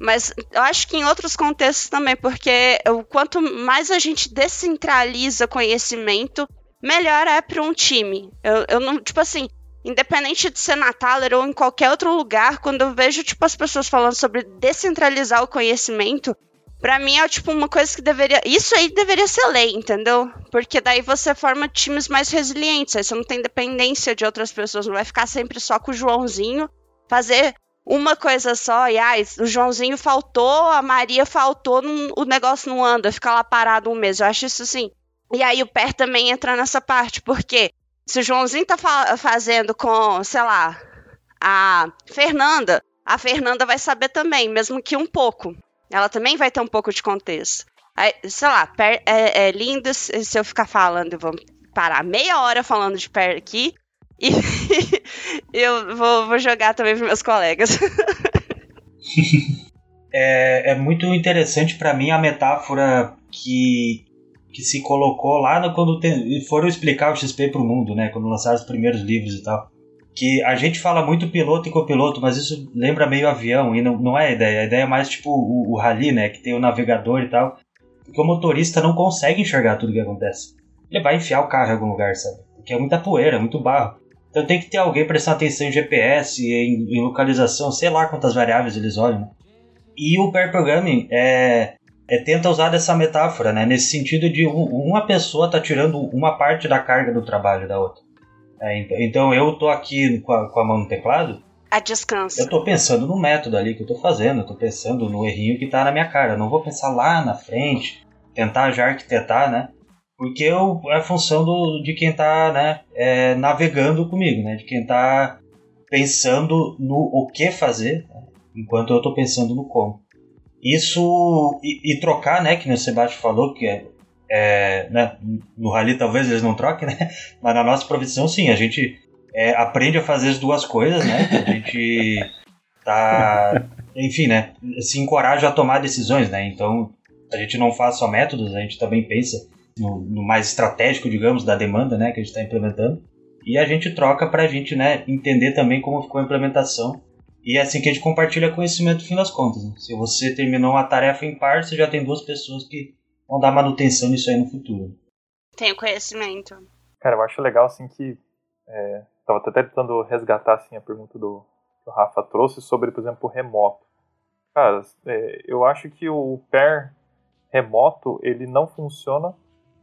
Mas eu acho que em outros contextos também, porque o quanto mais a gente descentraliza conhecimento, melhor é para um time. Eu, eu não, tipo assim, independente de ser na Thaler ou em qualquer outro lugar, quando eu vejo, tipo, as pessoas falando sobre descentralizar o conhecimento, para mim é, tipo, uma coisa que deveria... Isso aí deveria ser lei, entendeu? Porque daí você forma times mais resilientes, aí você não tem dependência de outras pessoas, não vai ficar sempre só com o Joãozinho, fazer uma coisa só, e ai, o Joãozinho faltou, a Maria faltou, não, o negócio não anda, fica lá parado um mês. Eu acho isso assim. E aí o PER também entra nessa parte, porque se o Joãozinho tá fa fazendo com, sei lá, a Fernanda, a Fernanda vai saber também, mesmo que um pouco. Ela também vai ter um pouco de contexto. Sei lá, per, é, é, lindo se eu ficar falando, vou parar meia hora falando de per aqui e eu vou, vou jogar também para meus colegas. é, é muito interessante para mim a metáfora que que se colocou lá no, quando foram explicar o XP para o mundo, né? Quando lançaram os primeiros livros e tal. Que a gente fala muito piloto e copiloto, mas isso lembra meio avião e não, não é a ideia. A ideia é mais tipo o, o rally, né? Que tem o navegador e tal. Porque o motorista não consegue enxergar tudo que acontece. Ele vai enfiar o carro em algum lugar, sabe? Porque é muita poeira, muito barro. Então tem que ter alguém prestando atenção em GPS, em, em localização, sei lá quantas variáveis eles olham. Né? E o pair programming é, é, tenta usar dessa metáfora, né? Nesse sentido de uma pessoa tá tirando uma parte da carga do trabalho da outra. É, então, então eu tô aqui com a, com a mão no teclado. A descanso. Eu tô pensando no método ali que eu tô fazendo, eu tô pensando no errinho que tá na minha cara. Eu não vou pensar lá na frente, tentar já arquitetar, né? Porque eu, é função do, de quem tá né, é, navegando comigo, né? De quem tá pensando no o que fazer, né? enquanto eu tô pensando no como. Isso e, e, trocar, né, que o Sebastião falou, que é, é né, no rally talvez eles não troquem, né, mas na nossa profissão sim, a gente é, aprende a fazer as duas coisas, né, a gente tá, enfim, né, se encoraja a tomar decisões, né, então a gente não faz só métodos, a gente também pensa no, no mais estratégico, digamos, da demanda, né, que a gente está implementando, e a gente troca para a gente, né, entender também como ficou a implementação e é assim que a gente compartilha conhecimento no fim das contas. Né? Se você terminou uma tarefa em par, você já tem duas pessoas que vão dar manutenção nisso aí no futuro. Tem conhecimento. Cara, eu acho legal assim que. É, tava até tentando resgatar assim, a pergunta do que o Rafa trouxe sobre, por exemplo, o remoto. Cara, é, eu acho que o pair remoto ele não funciona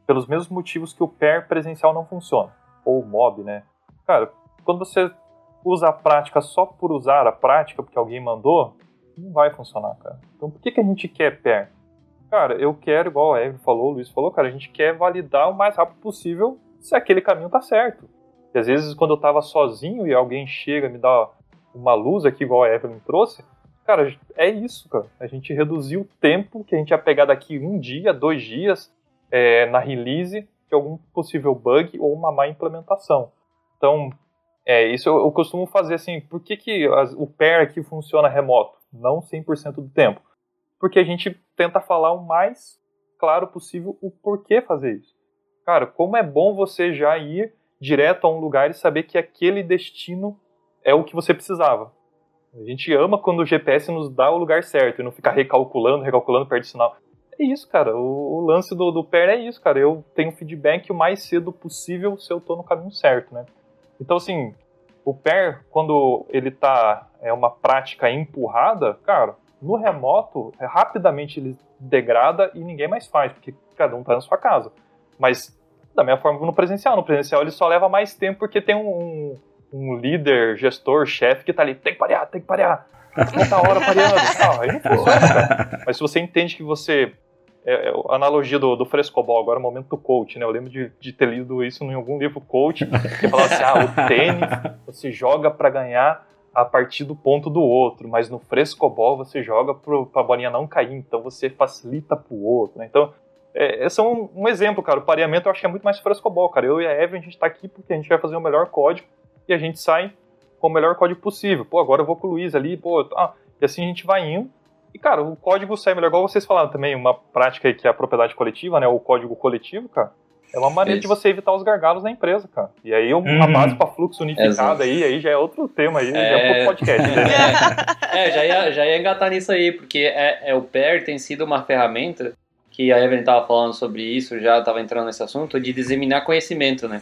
pelos mesmos motivos que o pair presencial não funciona. Ou o mob, né? Cara, quando você usa a prática só por usar a prática, porque alguém mandou, não vai funcionar, cara. Então por que, que a gente quer pair? Cara, eu quero, igual a Eve falou, o Luiz falou, cara, a gente quer validar o mais rápido possível se aquele caminho tá certo. E às vezes quando eu tava sozinho e alguém chega me dá uma luz aqui, igual a Evelyn trouxe, cara, é isso, cara. A gente reduziu o tempo que a gente ia pegar daqui um dia, dois dias, é, na release de algum possível bug ou uma má implementação. Então, É, isso eu, eu costumo fazer assim, por que, que as, o pair aqui funciona remoto? Não 100% do tempo. Porque a gente tenta falar o mais claro possível o porquê fazer isso. Cara, como é bom você já ir direto a um lugar e saber que aquele destino é o que você precisava. A gente ama quando o GPS nos dá o lugar certo e não ficar recalculando, recalculando, perde sinal. É isso, cara. O, o lance do, do pair é isso, cara. Eu tenho feedback o mais cedo possível se eu tô no caminho certo, né? Então, assim, o pair, quando ele tá é uma prática empurrada, cara, no remoto, é, rapidamente ele degrada e ninguém mais faz, porque cada um tá na sua casa. Mas da mesma forma no presencial. No presencial ele só leva mais tempo porque tem um, um líder, gestor, chefe que tá ali, tem que parear, tem que parear. Quanta hora pareando. Não, aí não funciona, cara. Mas se você entende que você é, é, a analogia do, do frescobol, agora é o momento do coach, né? Eu lembro de, de ter lido isso em algum livro coach, que falava assim, ah, o tênis você joga para ganhar a partir do ponto do outro, mas no frescobol você joga para a bolinha não cair, então você facilita para o outro, né? Então, é, esse é um, um, exemplo, cara. O pareamento eu acho que é muito mais frescobol, cara. Eu e a Evan, a gente está aqui porque a gente vai fazer o melhor código e a gente sai com o melhor código possível. Pô, agora eu vou com o Luiz ali, pô, ah, e assim a gente vai indo e, cara, o código sai melhor, igual vocês falaram também, uma prática que é a propriedade coletiva, né? O código coletivo, cara. É uma maneira Isso. de você evitar os gargalos na empresa, cara. E aí uma uhum. base para fluxo unificado aí, aí já é outro tema aí, é... já é outro podcast. Né? é, já ia, já ia engatar nisso aí, porque é, é, o PER tem sido uma ferramenta que a Evelyn estava falando sobre isso, já estava entrando nesse assunto, de disseminar conhecimento, né?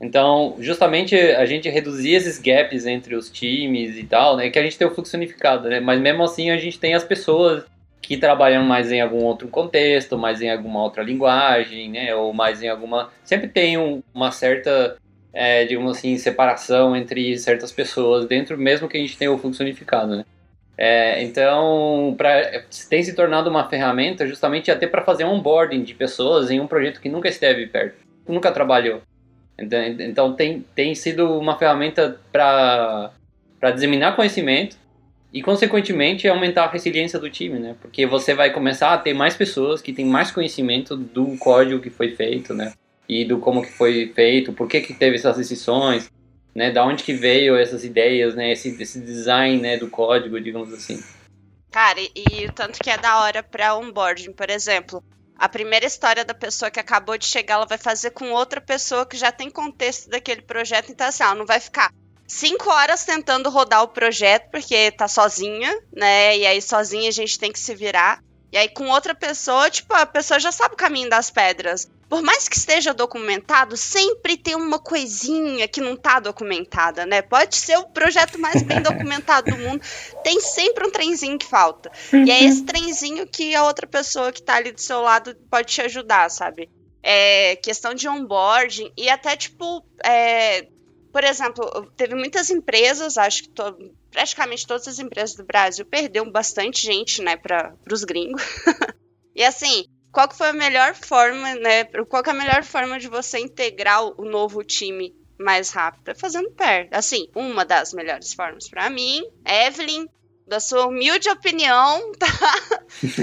Então, justamente a gente reduzir esses gaps entre os times e tal, né? Que a gente tem o fluxo unificado, né? Mas mesmo assim a gente tem as pessoas que trabalham mais em algum outro contexto, mais em alguma outra linguagem, né? Ou mais em alguma. Sempre tem um, uma certa, é, digamos assim, separação entre certas pessoas dentro, mesmo que a gente tenha o fluxo unificado, né? É, então, pra, tem se tornado uma ferramenta justamente até para fazer onboarding de pessoas em um projeto que nunca esteve perto, nunca trabalhou. Então, então tem, tem sido uma ferramenta para disseminar conhecimento e, consequentemente, aumentar a resiliência do time, né? Porque você vai começar a ter mais pessoas que têm mais conhecimento do código que foi feito, né? E do como que foi feito, por que que teve essas decisões, né? Da onde que veio essas ideias, né? Esse, esse design, né? Do código, digamos assim. Cara, e, e tanto que é da hora para onboarding, por exemplo a primeira história da pessoa que acabou de chegar, ela vai fazer com outra pessoa que já tem contexto daquele projeto. Então, assim, ela não vai ficar cinco horas tentando rodar o projeto, porque tá sozinha, né? E aí, sozinha, a gente tem que se virar. E aí, com outra pessoa, tipo, a pessoa já sabe o caminho das pedras por mais que esteja documentado, sempre tem uma coisinha que não tá documentada, né? Pode ser o projeto mais bem documentado do mundo, tem sempre um trenzinho que falta. E é esse trenzinho que a outra pessoa que tá ali do seu lado pode te ajudar, sabe? É questão de onboarding e até tipo, é, por exemplo, teve muitas empresas, acho que to, praticamente todas as empresas do Brasil perderam bastante gente, né, para os gringos. e assim, qual que foi a melhor forma, né? Qual que é a melhor forma de você integrar o novo time mais rápido? É fazendo pair. Assim, uma das melhores formas para mim, Evelyn, da sua humilde opinião, tá?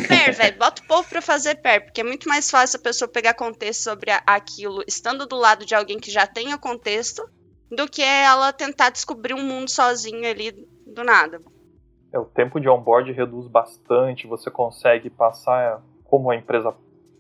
pair, velho, bota o povo pra fazer pair, porque é muito mais fácil a pessoa pegar contexto sobre aquilo estando do lado de alguém que já tenha contexto do que ela tentar descobrir um mundo sozinha ali do nada. É, o tempo de onboard reduz bastante, você consegue passar como a empresa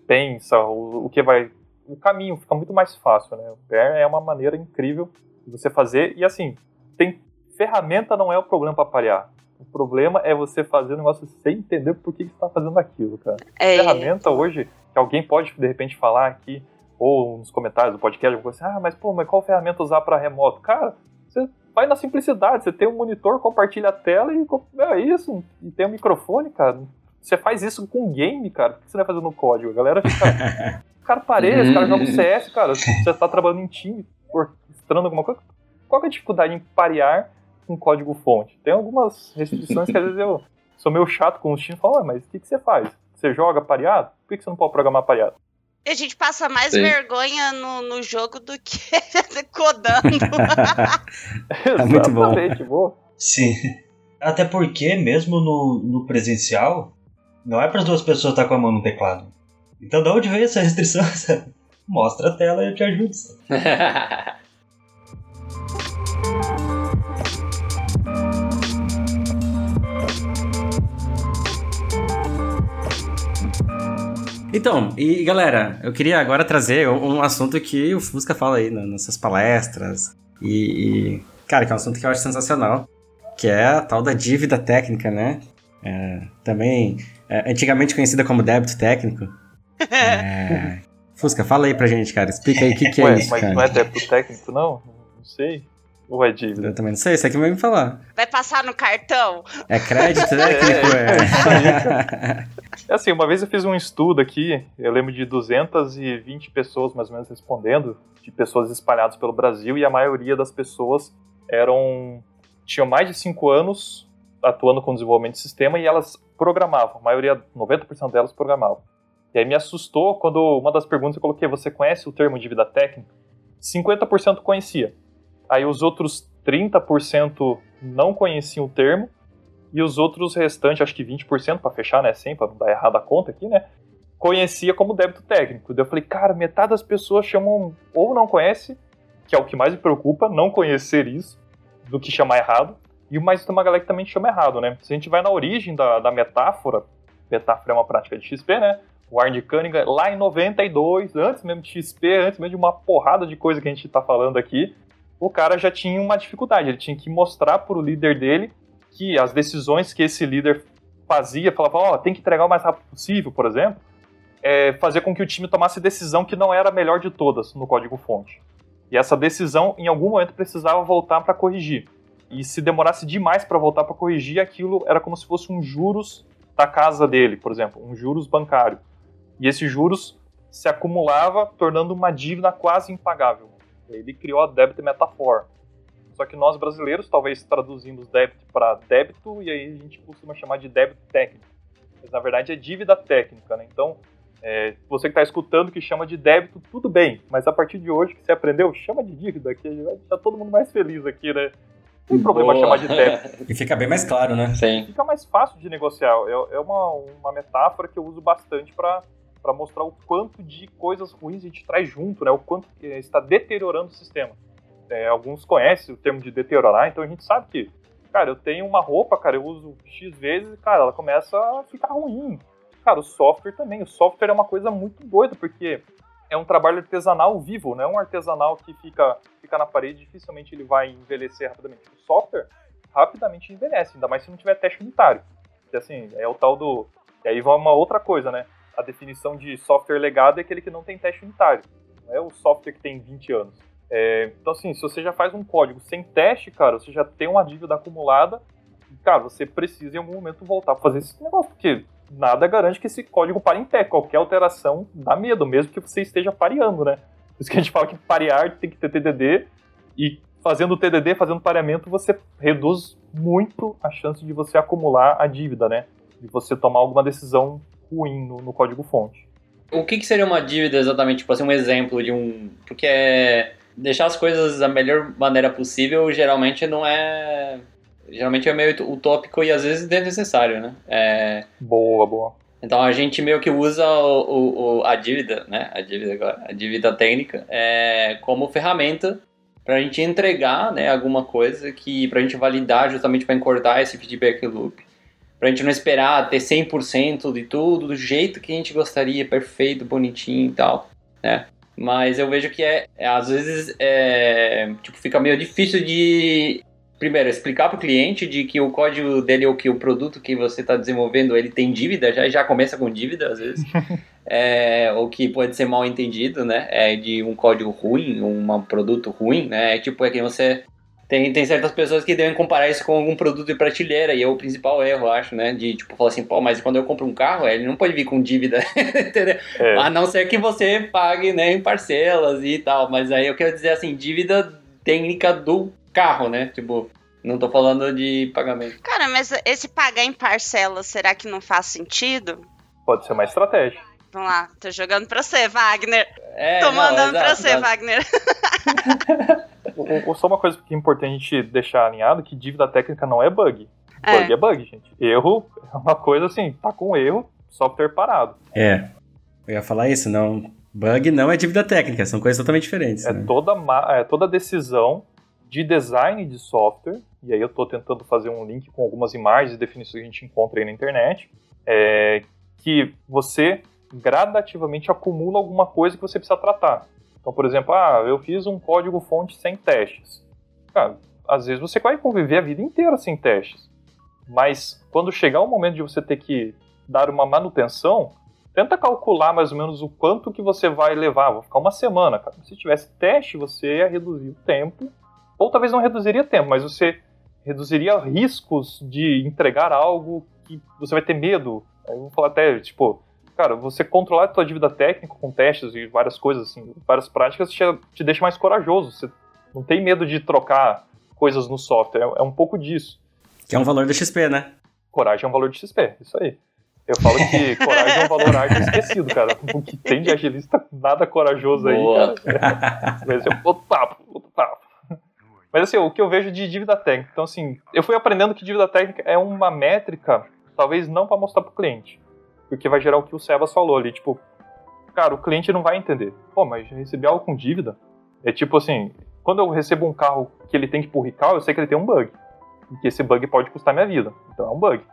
pensa, o, o que vai. O caminho fica muito mais fácil, né? O Pair é uma maneira incrível de você fazer. E assim, tem ferramenta não é o problema para parear. O problema é você fazer o negócio sem entender por que, você está fazendo aquilo, cara. É. Ferramenta hoje, que alguém pode de repente falar aqui, ou nos comentários do podcast, coisa assim, ah, mas pô, mas qual ferramenta usar para remoto? Cara, você vai na simplicidade, você tem um monitor, compartilha a tela e é isso, e tem um microfone, cara. Você faz isso com game, cara. Por que você vai fazer no código? A galera fica. cara parece, o cara joga CS, cara. Você tá trabalhando em time, orquestrando alguma coisa. Qual é a dificuldade em parear com código fonte? Tem algumas restrições que às vezes eu sou meio chato com os times e falo, ah, mas o que, que você faz? Você joga pareado? Por que você não pode programar pareado? A gente passa mais Sim. vergonha no, no jogo do que codando. é muito bom. bom. Sim. Até porque, mesmo no, no presencial, não é para as duas pessoas estar com a mão no teclado. Então, de onde veio essa restrição? Mostra a tela e eu te ajudo. Então, e galera, eu queria agora trazer um assunto que o Fusca fala aí nas suas palestras. E, e, cara, que é um assunto que eu acho sensacional, que é a tal da dívida técnica, né? É, também é, antigamente conhecida como débito técnico. É, Fusca, fala aí pra gente, cara. Explica aí o que, que é Ué, isso, mas cara. não é débito técnico, não? Não sei. Ou é dívida? Eu também não sei, você que vai me falar. Vai passar no cartão? É crédito técnico? É. É assim, uma vez eu fiz um estudo aqui, eu lembro de 220 pessoas mais ou menos respondendo, de pessoas espalhadas pelo Brasil, e a maioria das pessoas eram tinham mais de 5 anos atuando com desenvolvimento de sistema e elas programavam, a maioria, 90% delas programavam. E aí me assustou quando uma das perguntas eu coloquei, você conhece o termo dívida técnica? 50% conhecia. Aí os outros 30% não conheciam o termo, e os outros restantes, acho que 20% para fechar, né, 100, para não dar errado a conta aqui, né, conhecia como débito técnico. Daí eu falei, cara, metade das pessoas chamam ou não conhece, que é o que mais me preocupa, não conhecer isso, do que chamar errado, e mais tem uma galera que também chama errado, né. Se a gente vai na origem da, da metáfora, metáfora é uma prática de XP, né, o Arne Cunningham, lá em 92, antes mesmo de XP, antes mesmo de uma porrada de coisa que a gente está falando aqui, o cara já tinha uma dificuldade, ele tinha que mostrar para o líder dele que as decisões que esse líder fazia, falava, ó, oh, tem que entregar o mais rápido possível, por exemplo, é fazer com que o time tomasse decisão que não era a melhor de todas no código-fonte. E essa decisão, em algum momento, precisava voltar para corrigir. E se demorasse demais para voltar para corrigir, aquilo era como se fosse um juros da casa dele, por exemplo, um juros bancário. E esses juros se acumulava, tornando uma dívida quase impagável. Ele criou a débito metafor. Só que nós brasileiros talvez traduzimos débito para débito e aí a gente costuma chamar de débito técnico. Mas na verdade é dívida técnica, né? Então, é, você que está escutando que chama de débito, tudo bem. Mas a partir de hoje que você aprendeu, chama de dívida, que vai deixar todo mundo mais feliz aqui, né? Não tem problema Boa. chamar de débito. E fica bem mais claro, né? Sim. Fica mais fácil de negociar. É, é uma, uma metáfora que eu uso bastante para para mostrar o quanto de coisas ruins a gente traz junto, né? O quanto que está deteriorando o sistema. É, alguns conhecem o termo de deteriorar, então a gente sabe que, cara, eu tenho uma roupa, cara, eu uso X vezes, cara, ela começa a ficar ruim. Cara, o software também. O software é uma coisa muito doida, porque é um trabalho artesanal vivo, não é um artesanal que fica, fica na parede, dificilmente ele vai envelhecer rapidamente. O software rapidamente envelhece, ainda mais se não tiver teste unitário. Que, assim, é o tal do. E aí vai uma outra coisa, né? A definição de software legado é aquele que não tem teste unitário. Não é o software que tem 20 anos. É, então, assim, se você já faz um código sem teste, cara, você já tem uma dívida acumulada. Cara, você precisa em algum momento voltar para fazer esse negócio, porque nada garante que esse código pare em pé. Qualquer alteração dá medo, mesmo que você esteja pareando, né? Por isso que a gente fala que parear tem que ter TDD e fazendo TDD, fazendo pareamento, você reduz muito a chance de você acumular a dívida, né? De você tomar alguma decisão ruim no, no código-fonte. O que, que seria uma dívida exatamente? Tipo assim, um exemplo de um. Porque é. Deixar as coisas da melhor maneira possível geralmente não é. Geralmente é meio utópico e às vezes desnecessário, né? É, Boa, boa. Então a gente meio que usa o, o- o- a dívida, né? A dívida agora, a dívida técnica, é, como ferramenta para a gente entregar, né, alguma coisa que para a gente validar justamente para encurtar esse feedback loop, para a gente não esperar ter 100% de tudo do jeito que a gente gostaria, perfeito, bonitinho e tal, né? Mas eu vejo que é, é, às vezes é, tipo fica meio difícil de primeiro, explicar para o cliente de que o código dele ou que o produto que você está desenvolvendo ele tem dívida, já, já começa com dívida às vezes, é, ou que pode ser mal entendido, né? É de um código ruim, um produto ruim, né? É tipo, é que você. Tem, tem certas pessoas que devem comparar isso com algum produto de prateleira, e é o principal erro, eu acho, né? De tipo, falar assim, pô, mas quando eu compro um carro, ele não pode vir com dívida, entendeu? É. A não ser que você pague, né, em parcelas e tal. Mas aí eu quero dizer assim, dívida técnica do carro, né? Tipo, não tô falando de pagamento. Cara, mas esse pagar em parcelas, será que não faz sentido? Pode ser uma estratégia. Vamos lá, tô jogando pra você, Wagner. É, tô não, mandando pra exato, você, exato. Wagner. O- o- Só uma coisa que é importante a gente deixar alinhado, que dívida técnica não é bug. É. Bug é bug, gente. Erro é uma coisa assim, tá com erro, software parado. É. Eu ia falar isso, não. Bug não é dívida técnica, são coisas totalmente diferentes. É né? toda, é toda decisão de design de software, e aí eu estou tentando fazer um link com algumas imagens e definições que a gente encontra aí na internet, é, que você gradativamente acumula alguma coisa que você precisa tratar. Então, por exemplo, ah, eu fiz um código fonte sem testes. Cara, às vezes você vai conviver a vida inteira sem testes. Mas quando chegar o momento de você ter que dar uma manutenção, tenta calcular mais ou menos o quanto que você vai levar. Vou ficar uma semana, cara. Se tivesse teste, você ia reduzir o tempo. Ou talvez não reduziria tempo, mas você reduziria riscos de entregar algo que você vai ter medo. Eu vou falar até, tipo, cara, você controlar a sua dívida técnica com testes e várias coisas, assim, várias práticas, te, te deixa mais corajoso. Você não tem medo de trocar coisas no software. É, é um pouco disso. Que é um valor do XP, né? Coragem é um valor de XP, isso aí. Eu falo que coragem é um valor arte esquecido, cara. O que tem de agilista, nada corajoso Boa. aí, cara. Mas eu outro papo, outro papo. Mas assim, o que eu vejo de dívida técnica. Então, assim, eu fui aprendendo que dívida técnica é uma métrica, talvez não para mostrar para o cliente. Porque vai gerar o que o Sebas falou ali. Tipo, cara, o cliente não vai entender. Pô, mas receber algo com dívida? É tipo assim, quando eu recebo um carro que ele tem que purricar, eu sei que ele tem um bug. E que esse bug pode custar minha vida. Então é um bug.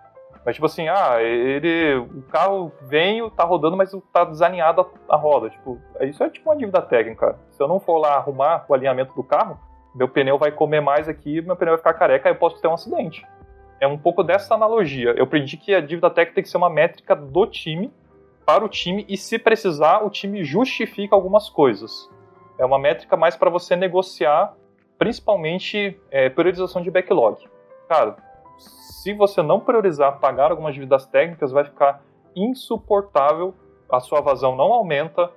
Mas tipo assim, ah, ele. O carro vem, tá rodando, mas tá desalinhado a, a roda. Tipo, isso é tipo uma dívida técnica. Se eu não for lá arrumar o alinhamento do carro, meu pneu vai comer mais aqui, meu pneu vai ficar careca, aí eu posso ter um acidente. É um pouco dessa analogia. Eu aprendi que a dívida técnica tem que ser uma métrica do time, para o time, e se precisar, o time justifica algumas coisas. É uma métrica mais para você negociar, principalmente é, priorização de backlog. Cara, se você não priorizar pagar algumas dívidas técnicas, vai ficar insuportável, a sua vazão não aumenta,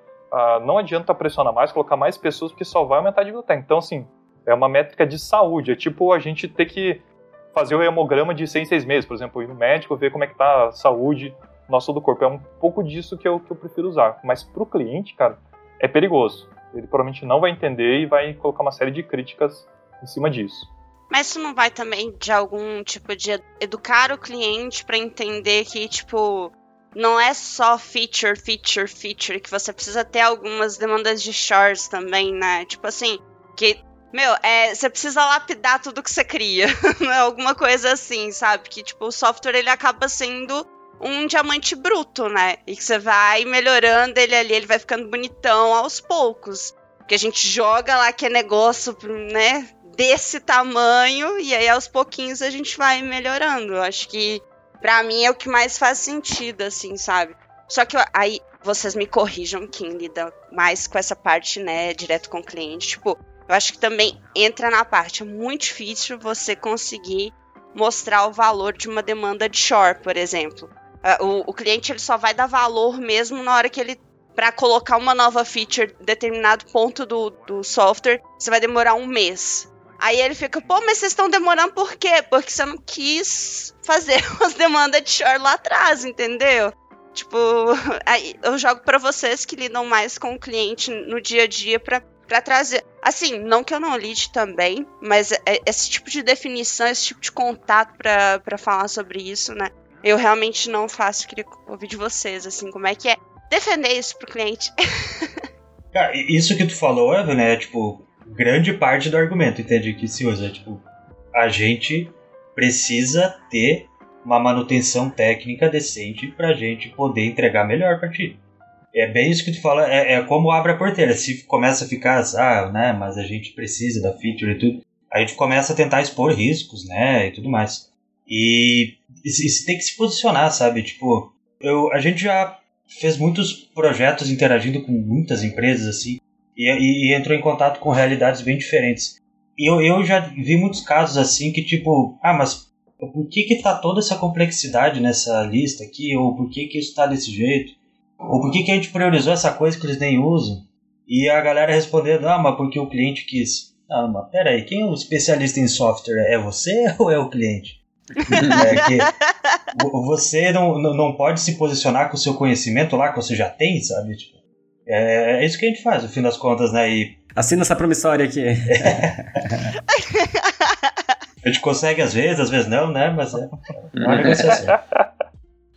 não adianta pressionar mais, colocar mais pessoas, porque só vai aumentar a dívida técnica. Então, assim, é uma métrica de saúde, é tipo a gente ter que fazer o hemograma de 6 em 6 meses, por exemplo, ir no médico, ver como é que tá a saúde nossa do corpo. É um pouco disso que eu, que eu prefiro usar. Mas para o cliente, cara, é perigoso. Ele provavelmente não vai entender e vai colocar uma série de críticas em cima disso. Mas isso não vai também de algum tipo de educar o cliente para entender que, tipo, não é só feature, feature, feature, que você precisa ter algumas demandas de shorts também, né? Tipo assim, que, meu, é, você precisa lapidar tudo que você cria. Alguma coisa assim, sabe? Que, tipo, o software ele acaba sendo um diamante bruto, né? E que você vai melhorando ele ali, ele vai ficando bonitão aos poucos. Que a gente joga lá que é negócio, né? desse tamanho e aí aos pouquinhos a gente vai melhorando. Acho que para mim é o que mais faz sentido, assim, sabe? Só que aí vocês me corrijam quem lida mais com essa parte, né, direto com o cliente. Tipo, eu acho que também entra na parte é muito difícil você conseguir mostrar o valor de uma demanda de shore, por exemplo. Ah, o, o cliente ele só vai dar valor mesmo na hora que ele para colocar uma nova feature em determinado ponto do, do software, você vai demorar um mês. Aí ele fica, pô, mas vocês estão demorando por quê? Porque você não quis fazer as demandas de shore lá atrás, entendeu? Tipo, aí eu jogo para vocês que lidam mais com o cliente no dia a dia para trazer. Assim, não que eu não lide também, mas é, esse tipo de definição, esse tipo de contato para falar sobre isso, né? Eu realmente não faço, queria ouvir de vocês, assim, como é que é defender isso pro cliente. Cara, isso que tu falou, né? Tipo, grande parte do argumento, entende? Que se usa, tipo, a gente precisa ter uma manutenção técnica decente para a gente poder entregar melhor para ti. É bem isso que tu fala, é, é, como abre a porteira. Se começa a ficar, ah, né, mas a gente precisa da feature e tudo, a gente começa a tentar expor riscos, né, e tudo mais. E, e, e tem que se posicionar, sabe? Tipo, eu, a gente já fez muitos projetos interagindo com muitas empresas, assim, e, e, entrou em contato com realidades bem diferentes. E eu, eu já vi muitos casos assim que, tipo, ah, mas por que que tá toda essa complexidade nessa lista aqui? Ou por que que isso tá desse jeito? Ou por que que a gente priorizou essa coisa que eles nem usam? E a galera respondendo, ah, mas porque o cliente quis. Ah, mas peraí, quem é o especialista em software? É você ou é o cliente? é que você não, não pode se posicionar com o seu conhecimento lá que você já tem, sabe? Tipo, é, é isso que a gente faz, no fim das contas, né? E... Assina essa promissória aqui. a gente consegue às vezes, às vezes não, né? Mas é uma negociação.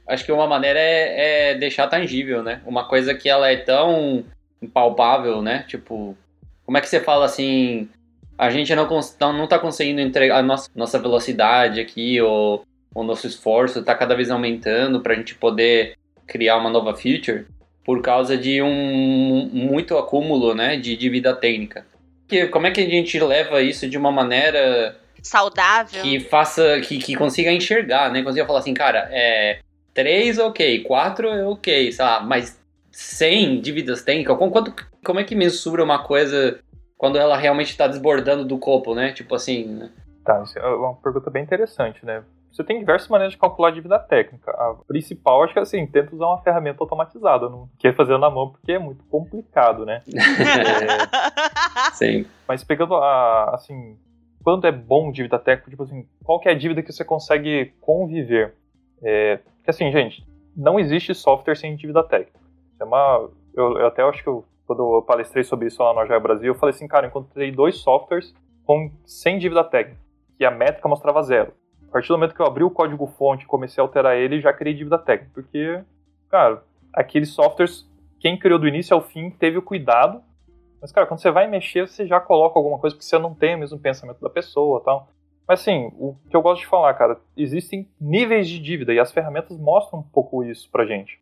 Acho que uma maneira é, é deixar tangível, né? Uma coisa que ela é tão impalpável, né? Tipo, como é que você fala assim? A gente não, não tá conseguindo entregar a nossa, nossa velocidade aqui, ou o nosso esforço tá cada vez aumentando pra gente poder criar uma nova feature. por causa de um muito acúmulo, né, de dívida técnica. Que, como é que a gente leva isso de uma maneira saudável que faça que, que consiga enxergar, né? Consiga falar assim, cara, é três ok, quatro é ok, sei lá, mas 100 dívidas técnicas, como, quanto, como é que mensura uma coisa quando ela realmente está desbordando do copo, né? Tipo assim. Né? Tá, isso é uma pergunta bem interessante, né? Você tem diversas maneiras de calcular a dívida técnica. A principal, acho que é assim, tenta usar uma ferramenta automatizada. Não quer fazer na mão porque é muito complicado, né? é... Sim. Mas pegando a, assim, quando é bom dívida técnica, tipo assim, qual que é a dívida que você consegue conviver? É, porque assim, gente, não existe software sem dívida técnica. É uma, eu, eu até acho que eu, quando eu palestrei sobre isso lá no Agile Brasil, eu falei assim, cara, encontrei dois softwares com sem dívida técnica, que a métrica mostrava zero. A partir do momento que eu abri o código-fonte e comecei a alterar ele, já criei dívida técnica, porque, cara, aqueles softwares, quem criou do início ao fim teve o cuidado, mas, cara, quando você vai mexer, você já coloca alguma coisa, porque você não tem o mesmo pensamento da pessoa tal. Mas, assim, o que eu gosto de falar, cara, existem níveis de dívida e as ferramentas mostram um pouco isso pra gente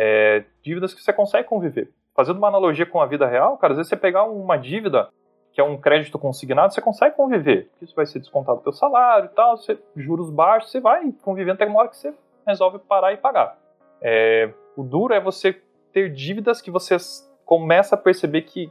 é, dívidas que você consegue conviver. Fazendo uma analogia com a vida real, cara, às vezes você pegar uma dívida que é um crédito consignado, você consegue conviver. Isso vai ser descontado do teu salário e tal, você, juros baixos, você vai convivendo até uma hora que você resolve parar e pagar. É, o duro é você ter dívidas que você começa a perceber que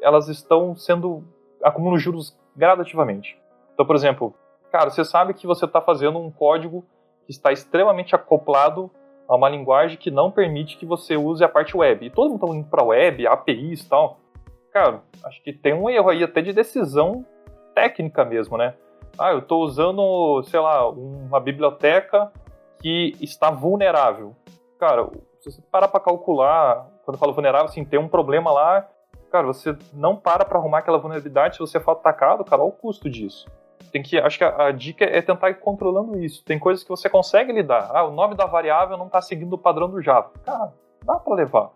elas estão sendo acumulando juros gradativamente. Então, por exemplo, cara, você sabe que você está fazendo um código que está extremamente acoplado a uma linguagem que não permite que você use a parte web. E todo mundo está indo para web, APIs e tal. Cara, acho que tem um erro aí até de decisão técnica mesmo, né? Ah, eu estou usando, sei lá, uma biblioteca que está vulnerável. Cara, se você parar para calcular, quando eu falo vulnerável, assim, tem um problema lá, cara, você não para para arrumar aquela vulnerabilidade, se você for atacado, cara, olha o custo disso tem que, acho que a, a, dica é tentar ir controlando isso. Tem coisas que você consegue lidar. Ah, o nome da variável não está seguindo o padrão do Java. Cara, dá para levar.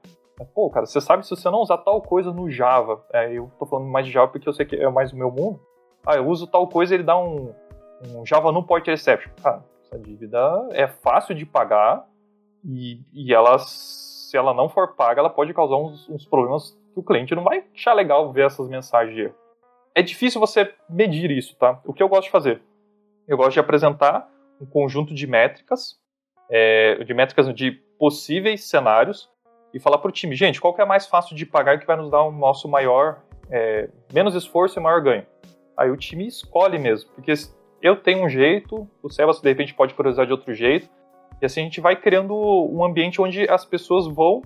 Pô, cara, você sabe se você não usar tal coisa no Java, é, eu tô falando mais de Java porque eu sei que é mais o meu mundo. Ah, eu uso tal coisa, ele dá um, um Java no port exception. Cara, essa dívida é fácil de pagar e, e ela, se ela não for paga, ela pode causar uns, uns problemas que o cliente não vai achar legal ver essas mensagens de erro é difícil você medir isso, tá? O que eu gosto de fazer? Eu gosto de apresentar um conjunto de métricas, é, de métricas de possíveis cenários, e falar para o time, gente, qual que é mais fácil de pagar que vai nos dar o nosso maior, é, menos esforço e maior ganho? Aí o time escolhe mesmo, porque eu tenho um jeito, o Sebas de repente pode priorizar de outro jeito, e assim a gente vai criando um ambiente onde as pessoas vão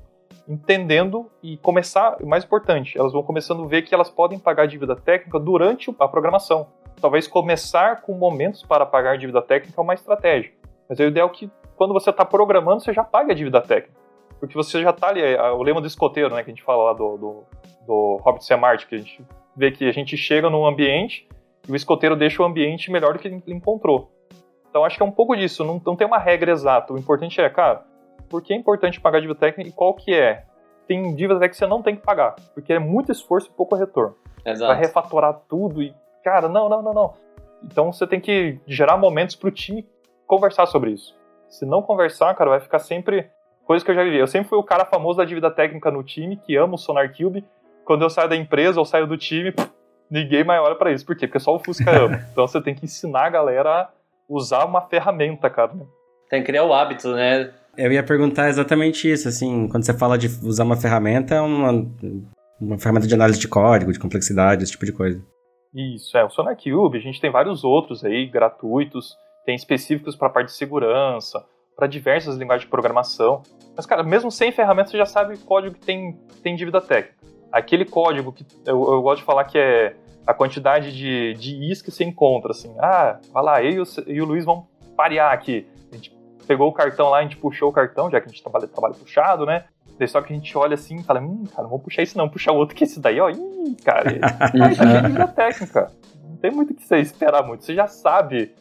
entendendo e começar, o mais importante, elas vão começando a ver que elas podem pagar dívida técnica durante a programação. Talvez começar com momentos para pagar dívida técnica é uma estratégia. Mas o ideal é que quando você está programando, você já paga a dívida técnica. Porque você já está ali, é, o lema do escoteiro, né, que a gente fala lá do, do, do Robert C. Martin, que a gente vê que a gente chega num ambiente e o escoteiro deixa o ambiente melhor do que ele encontrou. Então acho que é um pouco disso, não, não tem uma regra exata. O importante é, cara, por que é importante pagar dívida técnica e qual que é. Tem dívida técnica que você não tem que pagar, porque é muito esforço e pouco retorno. Exato. Vai refatorar tudo e, cara, não, não, não, não. Então você tem que gerar momentos para o time conversar sobre isso. Se não conversar, cara, vai ficar sempre coisa que eu já vivi. Eu sempre fui o cara famoso da dívida técnica no time, que amo o Sonar Cube. Quando eu saio da empresa ou saio do time, ninguém mais olha para isso. Por quê? Porque só o Fusca ama. Então você tem que ensinar a galera a usar uma ferramenta, cara. Tem que criar o hábito, né? Eu ia perguntar exatamente isso, assim, quando você fala de usar uma ferramenta, uma, uma ferramenta de análise de código, de complexidade, esse tipo de coisa. Isso, é, o SonarCube, a gente tem vários outros aí, gratuitos, tem específicos para a parte de segurança, para diversas linguagens de programação. Mas, cara, mesmo sem ferramenta, você já sabe código que tem, tem dívida técnica. Aquele código que eu, eu gosto de falar que é a quantidade de, de is que você encontra, assim. Ah, vai lá, eu e o, e o Luiz vão parear aqui. Pegou o cartão lá, a gente puxou o cartão, já que a gente trabalha, trabalha puxado, né? Daí só que a gente olha assim e fala, hum, cara, não vou puxar isso não, puxar o outro que esse daí, ó, ih, cara, isso aqui é dívida técnica. Não tem muito o que você esperar muito, você já sabe.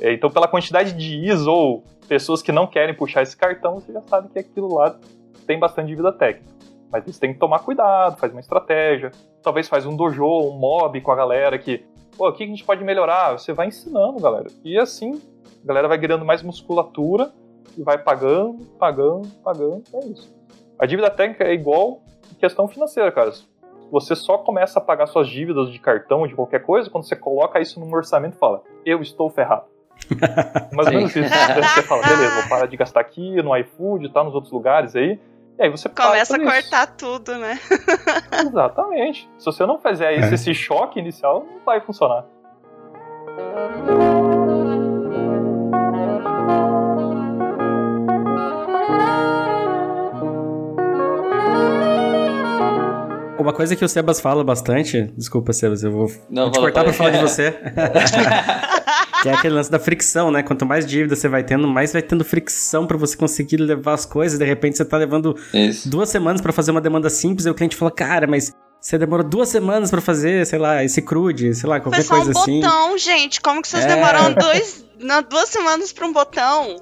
É, então, pela quantidade de is ou pessoas que não querem puxar esse cartão, você já sabe que aquilo lá tem bastante dívida técnica. Mas você tem que tomar cuidado, faz uma estratégia, talvez faz um dojo, um mob com a galera que, pô, o que a gente pode melhorar? Você vai ensinando, galera. E assim, a galera vai ganhando mais musculatura e vai pagando, pagando, pagando. É isso. A dívida técnica é igual questão financeira, cara. Você só começa a pagar suas dívidas de cartão, de qualquer coisa, quando você coloca isso num orçamento e fala, eu estou ferrado. Mais ou menos isso. Você fala, beleza, vou parar de gastar aqui no iFood, tá nos outros lugares aí. E aí você começa a cortar isso. tudo, né? Exatamente. Se você não fizer isso, é. esse choque inicial, não vai funcionar. Uma coisa que o Sebas fala bastante, desculpa, Sebas, eu vou, não, vou te cortar pra falar de você. que é aquele lance da fricção, né? Quanto mais dívida você vai tendo, mais vai tendo fricção para você conseguir levar as coisas. De repente você tá levando Isso. duas semanas para fazer uma demanda simples, e o cliente fala, cara, mas você demorou duas semanas para fazer, sei lá, esse crude, sei lá, qualquer Foi só coisa um assim. botão, gente. Como que vocês é... demoraram dois, duas semanas pra um botão?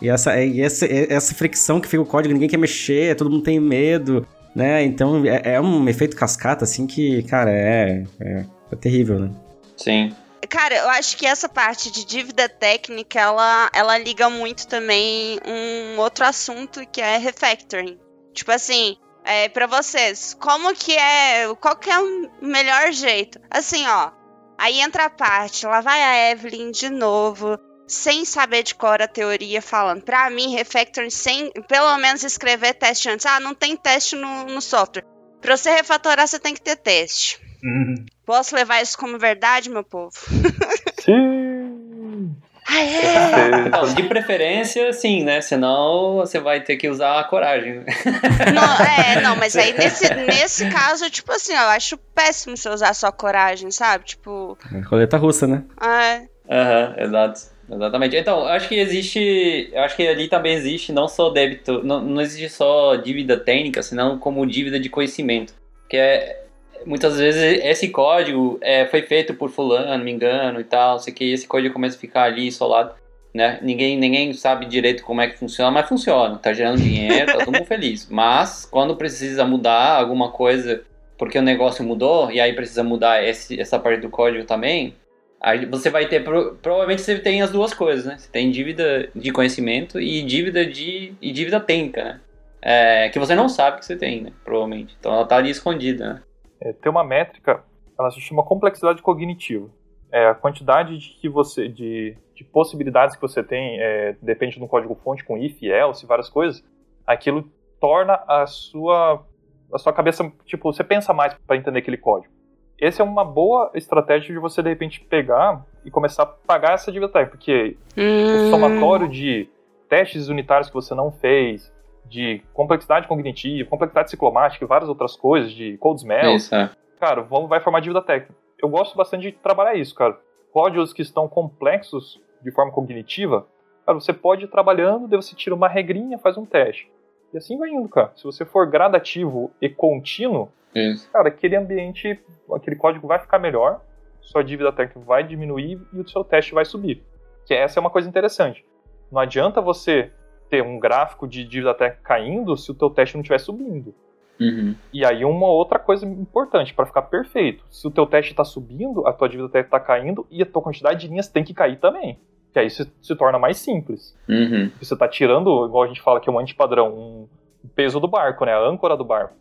E essa, e essa, essa fricção que fica o código, ninguém quer mexer, todo mundo tem medo né? Então é, é um efeito cascata, assim, que, cara, é, é, é terrível, né? Sim. Cara, eu acho que essa parte de dívida técnica, ela, ela liga muito também um outro assunto que é refactoring. Tipo assim, é, para vocês, como que é, qual que é o melhor jeito? Assim, ó, aí entra a parte, lá vai a Evelyn de novo, sem saber de cor a teoria falando. Para mim, refactoring sem pelo menos escrever teste antes. Ah, não tem teste no, no software. Para você refatorar, você tem que ter teste. Uhum. Posso levar isso como verdade, meu povo? Sim. Aê! Não, de preferência, sim, né? Senão você vai ter que usar a coragem. Não, é, não, mas aí nesse, nesse caso, tipo assim, eu acho péssimo você usar só coragem, sabe? Tipo. É roleta russa, né? É. Aham, uhum, exato. Exatamente. Então, acho que existe. Acho que ali também existe não só débito, não, não existe só dívida técnica, senão como dívida de conhecimento. Que é. Muitas vezes esse código é, foi feito por fulano, me engano e tal, sei que esse código começa a ficar ali isolado, né? Ninguém, ninguém sabe direito como é que funciona, mas funciona, tá gerando dinheiro, tá todo mundo feliz. Mas quando precisa mudar alguma coisa porque o negócio mudou e aí precisa mudar esse, essa parte do código também, Aí você vai ter, provavelmente você tem as duas coisas, né? Você tem dívida de conhecimento e dívida de e dívida técnica, né? É, que você não sabe que você tem, né? Provavelmente. Então ela tá ali escondida, né? É, tem uma métrica, ela se chama complexidade cognitiva. É a quantidade de que você de, de possibilidades que você tem, é, depende do código fonte com if, else, várias coisas. Aquilo torna a sua a sua cabeça, tipo, você pensa mais para entender aquele código essa é uma boa estratégia de você, de repente, pegar e começar a pagar essa dívida técnica, porque hum. o somatório de testes unitários que você não fez, de complexidade cognitiva, complexidade ciclomática e várias outras coisas, de code smell, isso, é. cara, vai formar dívida técnica. Eu gosto bastante de trabalhar isso, cara. Códigos que estão complexos de forma cognitiva, cara, você pode ir trabalhando, daí você tira uma regrinha, faz um teste. E assim vai indo, cara. Se você for gradativo e contínuo, isso. cara, aquele ambiente aquele código vai ficar melhor, sua dívida técnica vai diminuir e o seu teste vai subir. Que essa é uma coisa interessante. Não adianta você ter um gráfico de dívida técnica caindo se o teu teste não estiver subindo. Uhum. E aí uma outra coisa importante para ficar perfeito, se o teu teste está subindo, a tua dívida técnica está caindo e a tua quantidade de linhas tem que cair também. Que aí se, se torna mais simples. Uhum. Você está tirando, igual a gente fala que é um antipadrão, um peso do barco, né? A âncora do barco.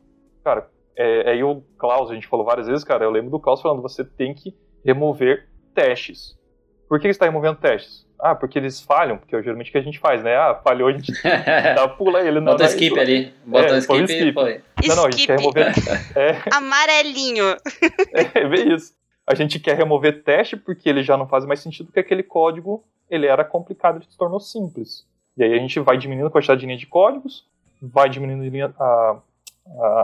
Cara, é, aí o Klaus, a gente falou várias vezes, cara, eu lembro do Klaus falando, você tem que remover testes. Por que você está removendo testes? Ah, porque eles falham, porque é geralmente o que a gente faz, né? Ah, falhou, a gente dá, pula ele. Bota o skip ali. Bota é, skip, skip. e põe. Não, não, a gente quer remover... É... Amarelinho. É, bem isso. A gente quer remover teste porque ele já não faz mais sentido, porque aquele código, ele era complicado, ele se tornou simples. E aí a gente vai diminuindo a quantidade de linhas de códigos, vai diminuindo a,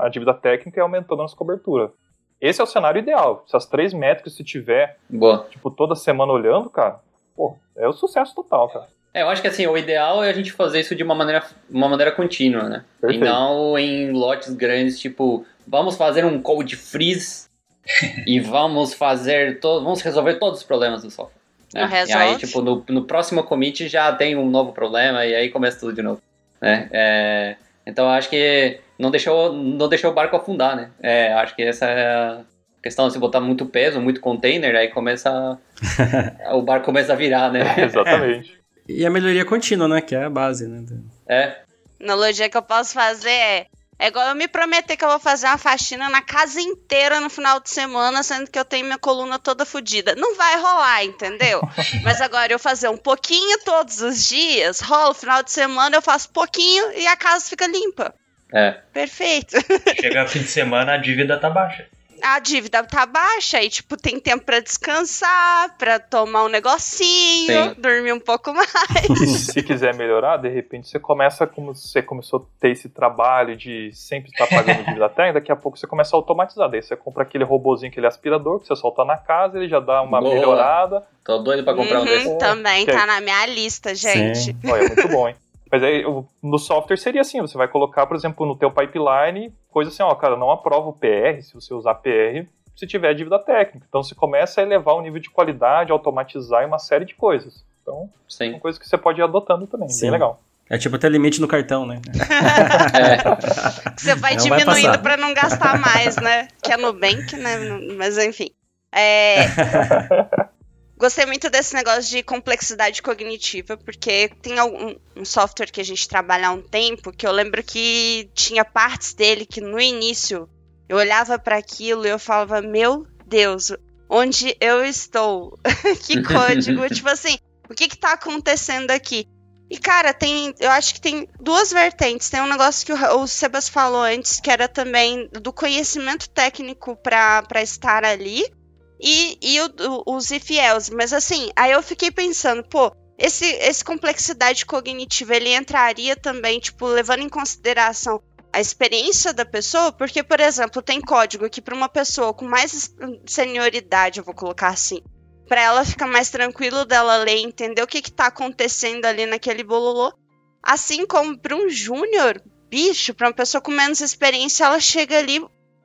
a, dívida técnica e aumentando a nossa cobertura. Esse é o cenário ideal. Se as três métricas se tiver, Boa. tipo, toda semana olhando, cara, pô, é o sucesso total, cara. É, eu acho que assim, o ideal é a gente fazer isso de uma maneira, uma maneira contínua, né? Perfeito. E não em lotes grandes, tipo, vamos fazer um code freeze e vamos fazer todo, vamos resolver todos os problemas do software. Né? E aí, tipo, no, no próximo commit já tem um novo problema e aí começa tudo de novo. Né? É, então acho que não deixou, não deixou o barco afundar, né? É, acho que essa é a questão, se botar muito peso, muito container, aí começa. o barco começa a virar, né? exatamente. E a melhoria contínua, né? Que é a base, né? É. analogia que eu posso fazer é. É igual eu me prometer que eu vou fazer uma faxina na casa inteira no final de semana, sendo que eu tenho minha coluna toda fodida. Não vai rolar, entendeu? Mas agora eu fazer um pouquinho todos os dias, rola o final de semana, eu faço pouquinho e a casa fica limpa. É. Perfeito. Chega fim de semana, a dívida tá baixa. A dívida tá baixa e, tipo, tem tempo pra descansar, pra tomar um negocinho, Sim. dormir um pouco mais. E se quiser melhorar, de repente você começa como você começou a ter esse trabalho de sempre estar pagando dívida técnica, daqui a pouco você começa a automatizar. Daí você compra aquele robozinho, aquele aspirador que você solta na casa, ele já dá uma Boa. melhorada. Tô doido pra comprar um Uhum, desses. também tá aí- na minha lista, gente. Sim. Olha, é muito bom, hein? Mas aí no software seria assim, você vai colocar, por exemplo, no teu pipeline, coisa assim, ó, cara, não aprova o PR se você usar PR se tiver dívida técnica. Então você começa a elevar o nível de qualidade, automatizar e uma série de coisas. Então, é Sim. uma coisa que você pode ir adotando também, Sim. bem legal. É tipo ter limite no cartão, né? É. Você vai Não diminuindo pra não gastar mais, né? Que é Nubank, né? Mas enfim. É, Gostei muito desse negócio de complexidade cognitiva, porque tem algum, um software que a gente trabalha há um tempo que eu lembro que tinha partes dele que no início eu olhava pra aquilo e eu falava, meu Deus, onde eu estou? que código? tipo assim, o que que tá acontecendo aqui? E, cara, tem. Eu acho que tem duas vertentes. Tem um negócio que o, o Sebas falou antes, que era também do conhecimento técnico pra estar ali. E, e o, o, os else. Mas assim, aí eu fiquei pensando, pô, esse, esse complexidade cognitiva, ele entraria também, tipo, levando em consideração a experiência da pessoa, porque, por exemplo, tem código que para uma pessoa com mais senioridade, eu vou colocar assim, para ela ficar mais tranquilo dela ler entender o que que tá acontecendo ali naquele bololô. Assim como para um júnior, bicho, para uma pessoa com menos experiência, ela chega ali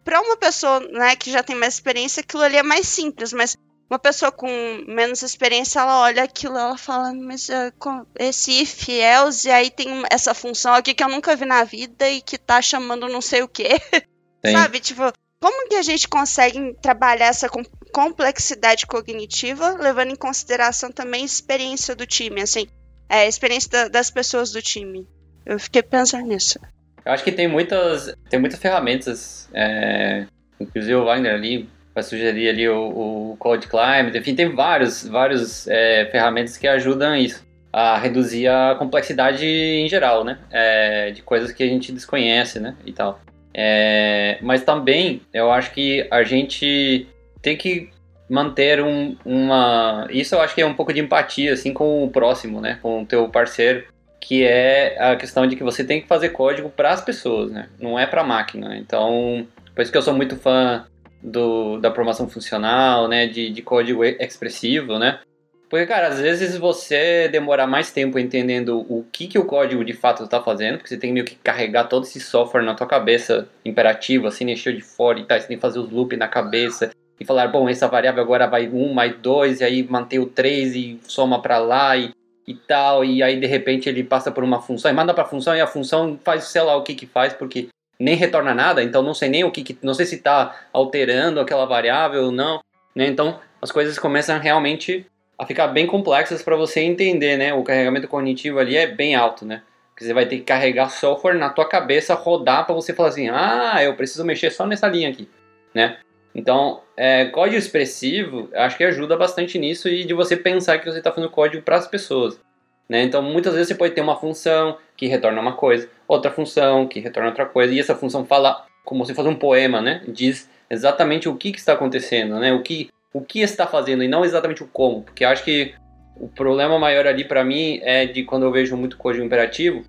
para uma pessoa, né, que já tem mais experiência, aquilo ali é mais simples, mas uma pessoa com menos experiência, ela olha aquilo e ela fala, mas com esse if else, e aí tem essa função aqui que eu nunca vi na vida e que tá chamando não sei o quê. Sim. Sabe, tipo, como que a gente consegue trabalhar essa com- complexidade cognitiva, levando em consideração também a experiência do time, assim, é, a experiência da- das pessoas do time. Eu fiquei pensando nisso. Eu acho que tem muitas, tem muitas ferramentas, é, inclusive o Wagner ali vai sugerir ali o, o Code Climate, enfim, tem vários, vários é, ferramentas que ajudam isso, a reduzir a complexidade em geral, né, é, de coisas que a gente desconhece, né, e tal. É, mas também eu acho que a gente tem que manter um, uma, isso eu acho que é um pouco de empatia assim com o próximo, né, com o teu parceiro que é a questão de que você tem que fazer código para as pessoas, né? Não é para máquina. Então, por isso que eu sou muito fã do, da programação funcional, né? De, de código expressivo, né? Porque, cara, às vezes você demorar mais tempo entendendo o que, que o código de fato está fazendo, porque você tem meio que carregar todo esse software na tua cabeça imperativo, assim, encher de fora e tal, você tem que fazer os loops na cabeça e falar, bom, essa variável agora vai 1 mais 2, e aí manter o 3 e soma para lá e e tal, e aí de repente ele passa por uma função, e manda pra função e a função faz sei lá o que que faz, porque nem retorna nada, então não sei nem o que, que não sei se tá alterando aquela variável ou não, né? Então as coisas começam realmente a ficar bem complexas para você entender, né? O carregamento cognitivo ali é bem alto, né? Porque você vai ter que carregar software na tua cabeça, rodar para você falar assim, ah, eu preciso mexer só nessa linha aqui, né? Então, é, código expressivo, acho que ajuda bastante nisso e de você pensar que você está fazendo código para as pessoas. Né? Então, muitas vezes você pode ter uma função que retorna uma coisa, outra função que retorna outra coisa, e essa função fala como se fosse um poema, né? Diz exatamente o que, que está acontecendo, né? O que, o que está fazendo e não exatamente o como, porque acho que o problema maior ali para mim é de quando eu vejo muito código imperativo,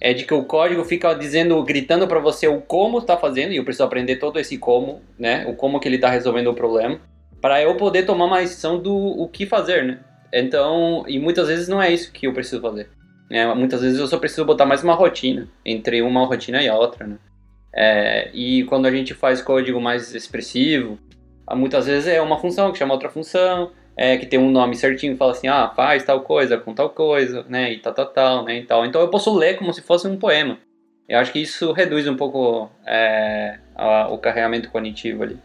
é de que o código fica dizendo, gritando para você o como está fazendo, e eu preciso aprender todo esse como, né? O como que ele está resolvendo o problema, para eu poder tomar uma decisão do o que fazer, né? Então, e muitas vezes não é isso que eu preciso fazer. Né? Muitas vezes eu só preciso botar mais uma rotina entre uma rotina e a outra, né? É, e quando a gente faz código mais expressivo, muitas vezes é uma função que chama outra função, é, que tem um nome certinho fala assim, ah, faz tal coisa com tal coisa, né, e tal, tal, tal, né, e tal. Então eu posso ler como se fosse um poema. Eu acho que isso reduz um pouco é, a- o carregamento cognitivo ali.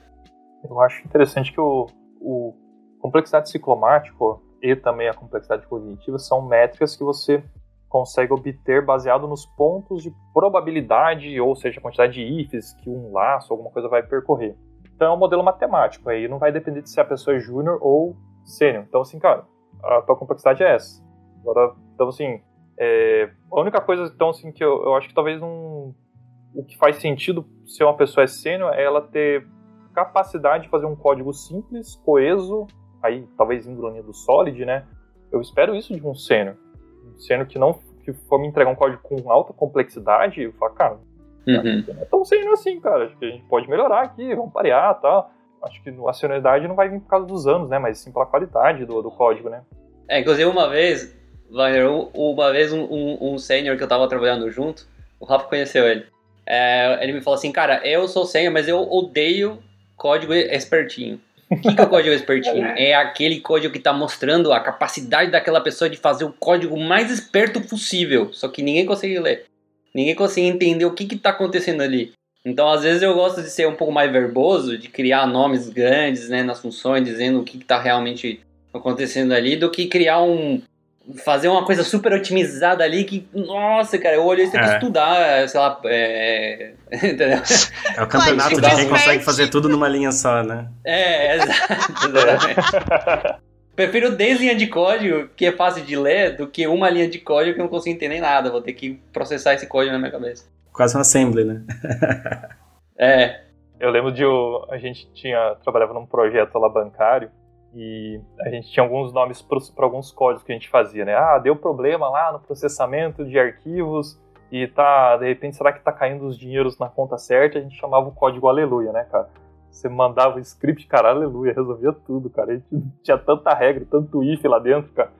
Eu acho interessante que o, o complexidade ciclomático e também a complexidade cognitiva são métricas que você consegue obter baseado nos pontos de probabilidade, ou seja, a quantidade de ifs que um laço, alguma coisa vai percorrer. Então é um modelo matemático, aí não vai depender de se a pessoa é júnior ou sênior. Então, assim, cara, a tua complexidade é essa. Agora, então, assim, é, a única coisa, então, assim, que eu, eu acho que talvez não. O que faz sentido ser uma pessoa é sênior é ela ter capacidade de fazer um código simples, coeso, aí talvez indo linha do Solid, né? Eu espero isso de um sênior. Um sênior que não que for me entregar um código com alta complexidade, eu falo, cara, uhum. não é tão sênior assim, cara. Acho que a gente pode melhorar aqui, vamos parear e tal. Acho que a senioridade não vai vir por causa dos anos, né? Mas sim pela qualidade do, do código, né? É, inclusive uma vez, uma vez um, um, um sênior que eu tava trabalhando junto, o Rafa conheceu ele. É, ele me falou assim, cara, eu sou sênior, mas eu odeio código espertinho. O que, que é o código espertinho? É aquele código que está mostrando a capacidade daquela pessoa de fazer o código mais esperto possível, só que ninguém consegue ler. Ninguém consegue entender o que está acontecendo ali. Então, às vezes, eu gosto de ser um pouco mais verboso, de criar nomes grandes né, nas funções, dizendo o que está realmente acontecendo ali, do que criar um, fazer uma coisa super otimizada ali que, nossa, cara, eu olhei isso tem é. que estudar, sei lá, é... entendeu? É o campeonato de quem consegue fazer tudo numa linha só, né? É, exatamente. Prefiro 10 linhas de código, que é fácil de ler, do que uma linha de código que eu não consigo entender nada. Vou ter que processar esse código na minha cabeça. Quase um assembly, né? é. Eu lembro de a gente tinha trabalhava num projeto lá bancário e a gente tinha alguns nomes para alguns códigos que a gente fazia, né? Ah, deu problema lá no processamento de arquivos e tá, de repente, será que tá caindo os dinheiros na conta certa? A gente chamava o código aleluia, né, cara? Você mandava o script, cara, aleluia, resolvia tudo, cara. A gente tinha tanta regra, tanto if lá dentro, cara.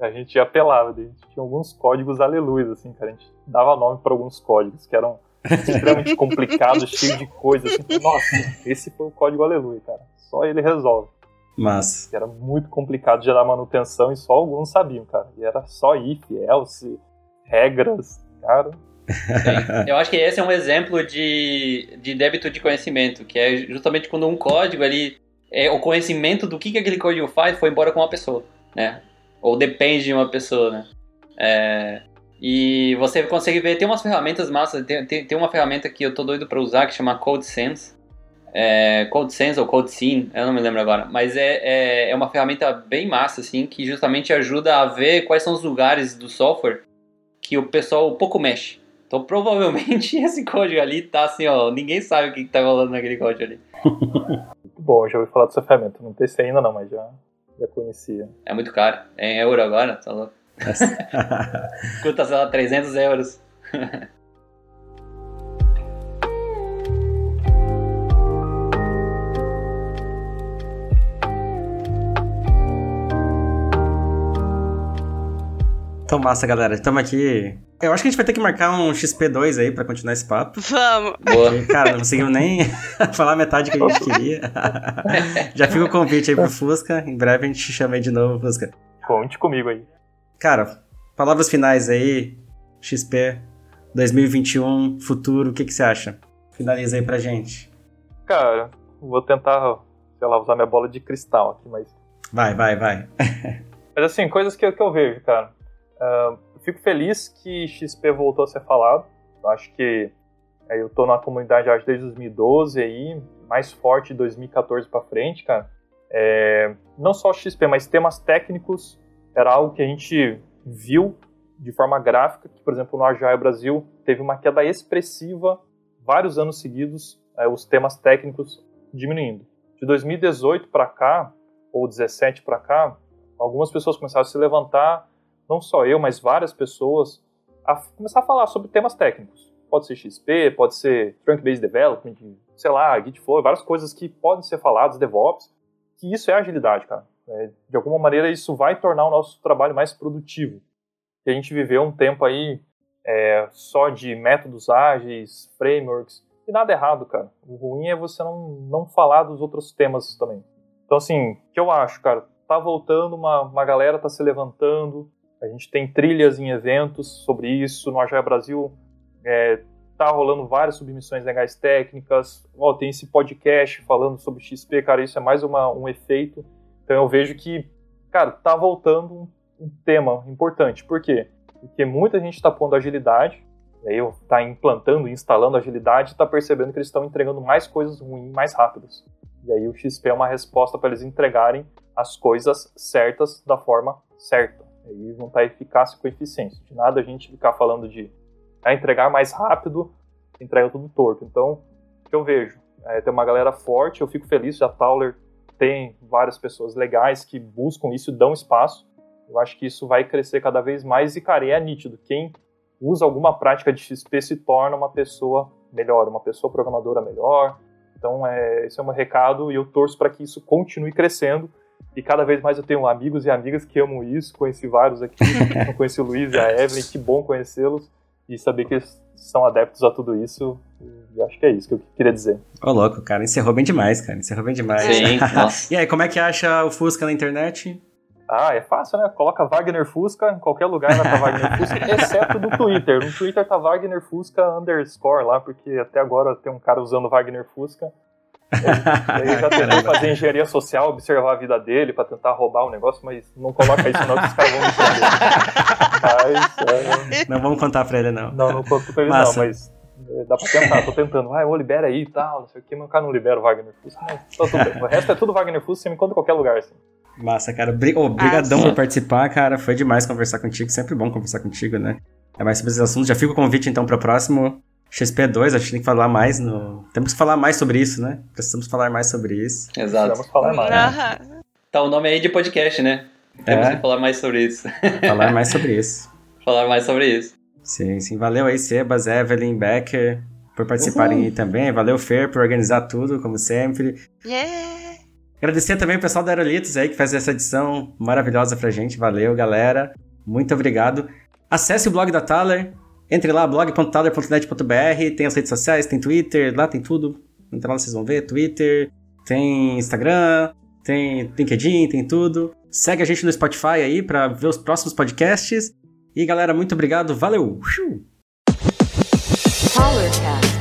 A gente apelava, a gente tinha alguns códigos aleluia, assim, cara. A gente dava nome para alguns códigos que eram extremamente complicados, cheios de coisas, assim. Nossa, esse foi o código aleluia, cara. Só ele resolve. Mas. Era muito complicado gerar manutenção e só alguns sabiam, cara. E era só if, else, regras, cara. Sim. Eu acho que esse é um exemplo de, de débito de conhecimento, que é justamente quando um código ali, é, o conhecimento do que, que aquele código faz foi embora com uma pessoa, né? Ou depende de uma pessoa, né? É, e você consegue ver, tem umas ferramentas massas, tem, tem, tem uma ferramenta que eu tô doido para usar que chama CodeSense, é, CodeSense ou CodeScene, eu não me lembro agora, mas é, é, é, uma ferramenta bem massa, assim, que justamente ajuda a ver quais são os lugares do software que o pessoal pouco mexe. Então, provavelmente, esse código ali tá assim, ó, ninguém sabe o que, que tá rolando naquele código ali. Bom, já ouvi falar dessa ferramenta, não testei ainda não, mas já, já conhecia. É muito caro, é em euro agora, tá louco? Custa, sei lá, 300 euros. Então, massa, galera. Estamos aqui. Eu acho que a gente vai ter que marcar um XP2 aí pra continuar esse papo. Vamos! Boa. Cara, não conseguimos nem falar metade que a gente queria. Já fica o convite aí pro Fusca. Em breve a gente chama aí de novo, Fusca. Conte comigo aí. Cara, palavras finais aí. XP 2021, futuro, o que, que você acha? Finaliza aí pra gente. Cara, vou tentar, sei lá, usar minha bola de cristal aqui, mas. Vai, vai, vai. mas assim, coisas que, que eu vejo, cara Uh, fico feliz que XP voltou a ser falado. Eu acho que é, eu estou na comunidade acho, desde 2012 aí, mais forte de 2014 para frente, cara. É, não só XP, mas temas técnicos era algo que a gente viu de forma gráfica, que por exemplo no Agile Brasil teve uma queda expressiva vários anos seguidos, é, os temas técnicos diminuindo. De 2018 para cá, ou 17 para cá, algumas pessoas começaram a se levantar não só eu, mas várias pessoas, a começar a falar sobre temas técnicos. Pode ser XP, pode ser Trunk-Based Development, sei lá, Gitflow, várias coisas que podem ser faladas, DevOps, que isso é agilidade, cara. É, de alguma maneira, isso vai tornar o nosso trabalho mais produtivo. E a gente viveu um tempo aí é, só de métodos ágeis, frameworks, e nada errado, cara. O ruim é você não, não falar dos outros temas também. Então, assim, o que eu acho, cara, tá voltando, uma, uma galera tá se levantando, a gente tem trilhas em eventos sobre isso. No Agile Brasil é, tá rolando várias submissões legais técnicas. Ó, tem esse podcast falando sobre XP, cara, isso é mais uma, um efeito. Então eu vejo que, cara, tá voltando um, tema importante. Por quê? Porque muita gente está pondo agilidade, aí está implantando, instalando agilidade está percebendo que eles estão entregando mais coisas ruins mais rápidas. E aí o XP é uma resposta para eles entregarem as coisas certas da forma certa. E não está eficácia com eficiência. De nada a gente ficar falando de ah, entregar mais rápido, entrega tudo torto. Então, o que eu vejo? É, tem uma galera forte, eu fico feliz, já Tauler tem várias pessoas legais que buscam isso e dão espaço. Eu acho que isso vai crescer cada vez mais e, cara, é nítido. Quem usa alguma prática de XP se torna uma pessoa melhor, uma pessoa programadora melhor. Então, é, esse é meu recado e eu torço para que isso continue crescendo. E cada vez mais eu tenho amigos e amigas que amam isso. Conheci vários aqui, conheci o Luiz e a Evelyn, que bom conhecê-los e saber que eles são adeptos a tudo isso. E acho que é isso que eu queria dizer. Ô, louco, cara, encerrou bem demais, cara. Encerrou bem demais. Sim, nossa. e aí, como é que acha o Fusca na internet? Ah, é fácil, né? Coloca Wagner Fusca, em qualquer lugar vai estar Wagner Fusca, exceto do Twitter. No Twitter tá Wagner Fusca underscore lá, porque até agora tem um cara usando Wagner Fusca. Eu já tentei fazer engenharia social, observar a vida dele pra tentar roubar o um negócio, mas não coloca isso não, que os caras vão me mas, é... Não vamos contar pra ele, não. Não, não conto pra ele Massa. não, mas é, dá pra tentar, tô tentando. Ah, eu libera aí e tal, não sei o que, mas o cara não libera o Wagner Fusca. Mas tá tudo bem. O resto é tudo Wagner Fusca, você me conta em qualquer lugar, assim. Massa, cara. Obrigadão por participar, cara. Foi demais conversar contigo. Sempre bom conversar contigo, né? É mais sobre esses assuntos. Já fica o convite, então, para o próximo XP2. A gente tem que falar mais no... Temos que falar mais sobre isso, né? Precisamos falar mais sobre isso. Exato. Precisamos falar mais. Aham. Tá o nome aí de podcast, né? Temos É. que falar mais sobre isso. Falar mais sobre isso. falar mais sobre isso. Sim, sim. Valeu aí, Sebas, Evelyn, Becker, por participarem aí também. Valeu, Fer, por organizar tudo, como sempre. Yeah! Agradecer também o pessoal da Aerolitos aí que fez essa edição maravilhosa pra gente. Valeu, galera. Muito obrigado. Acesse o blog da Thaler. Entre lá, blog.thaler.net.br. Tem as redes sociais, tem Twitter, lá tem tudo. Entra lá, vocês vão ver. Twitter, tem Instagram, tem LinkedIn, tem tudo. Segue a gente no Spotify aí pra ver os próximos podcasts. E galera, muito obrigado. Valeu! Xiu! Powercast.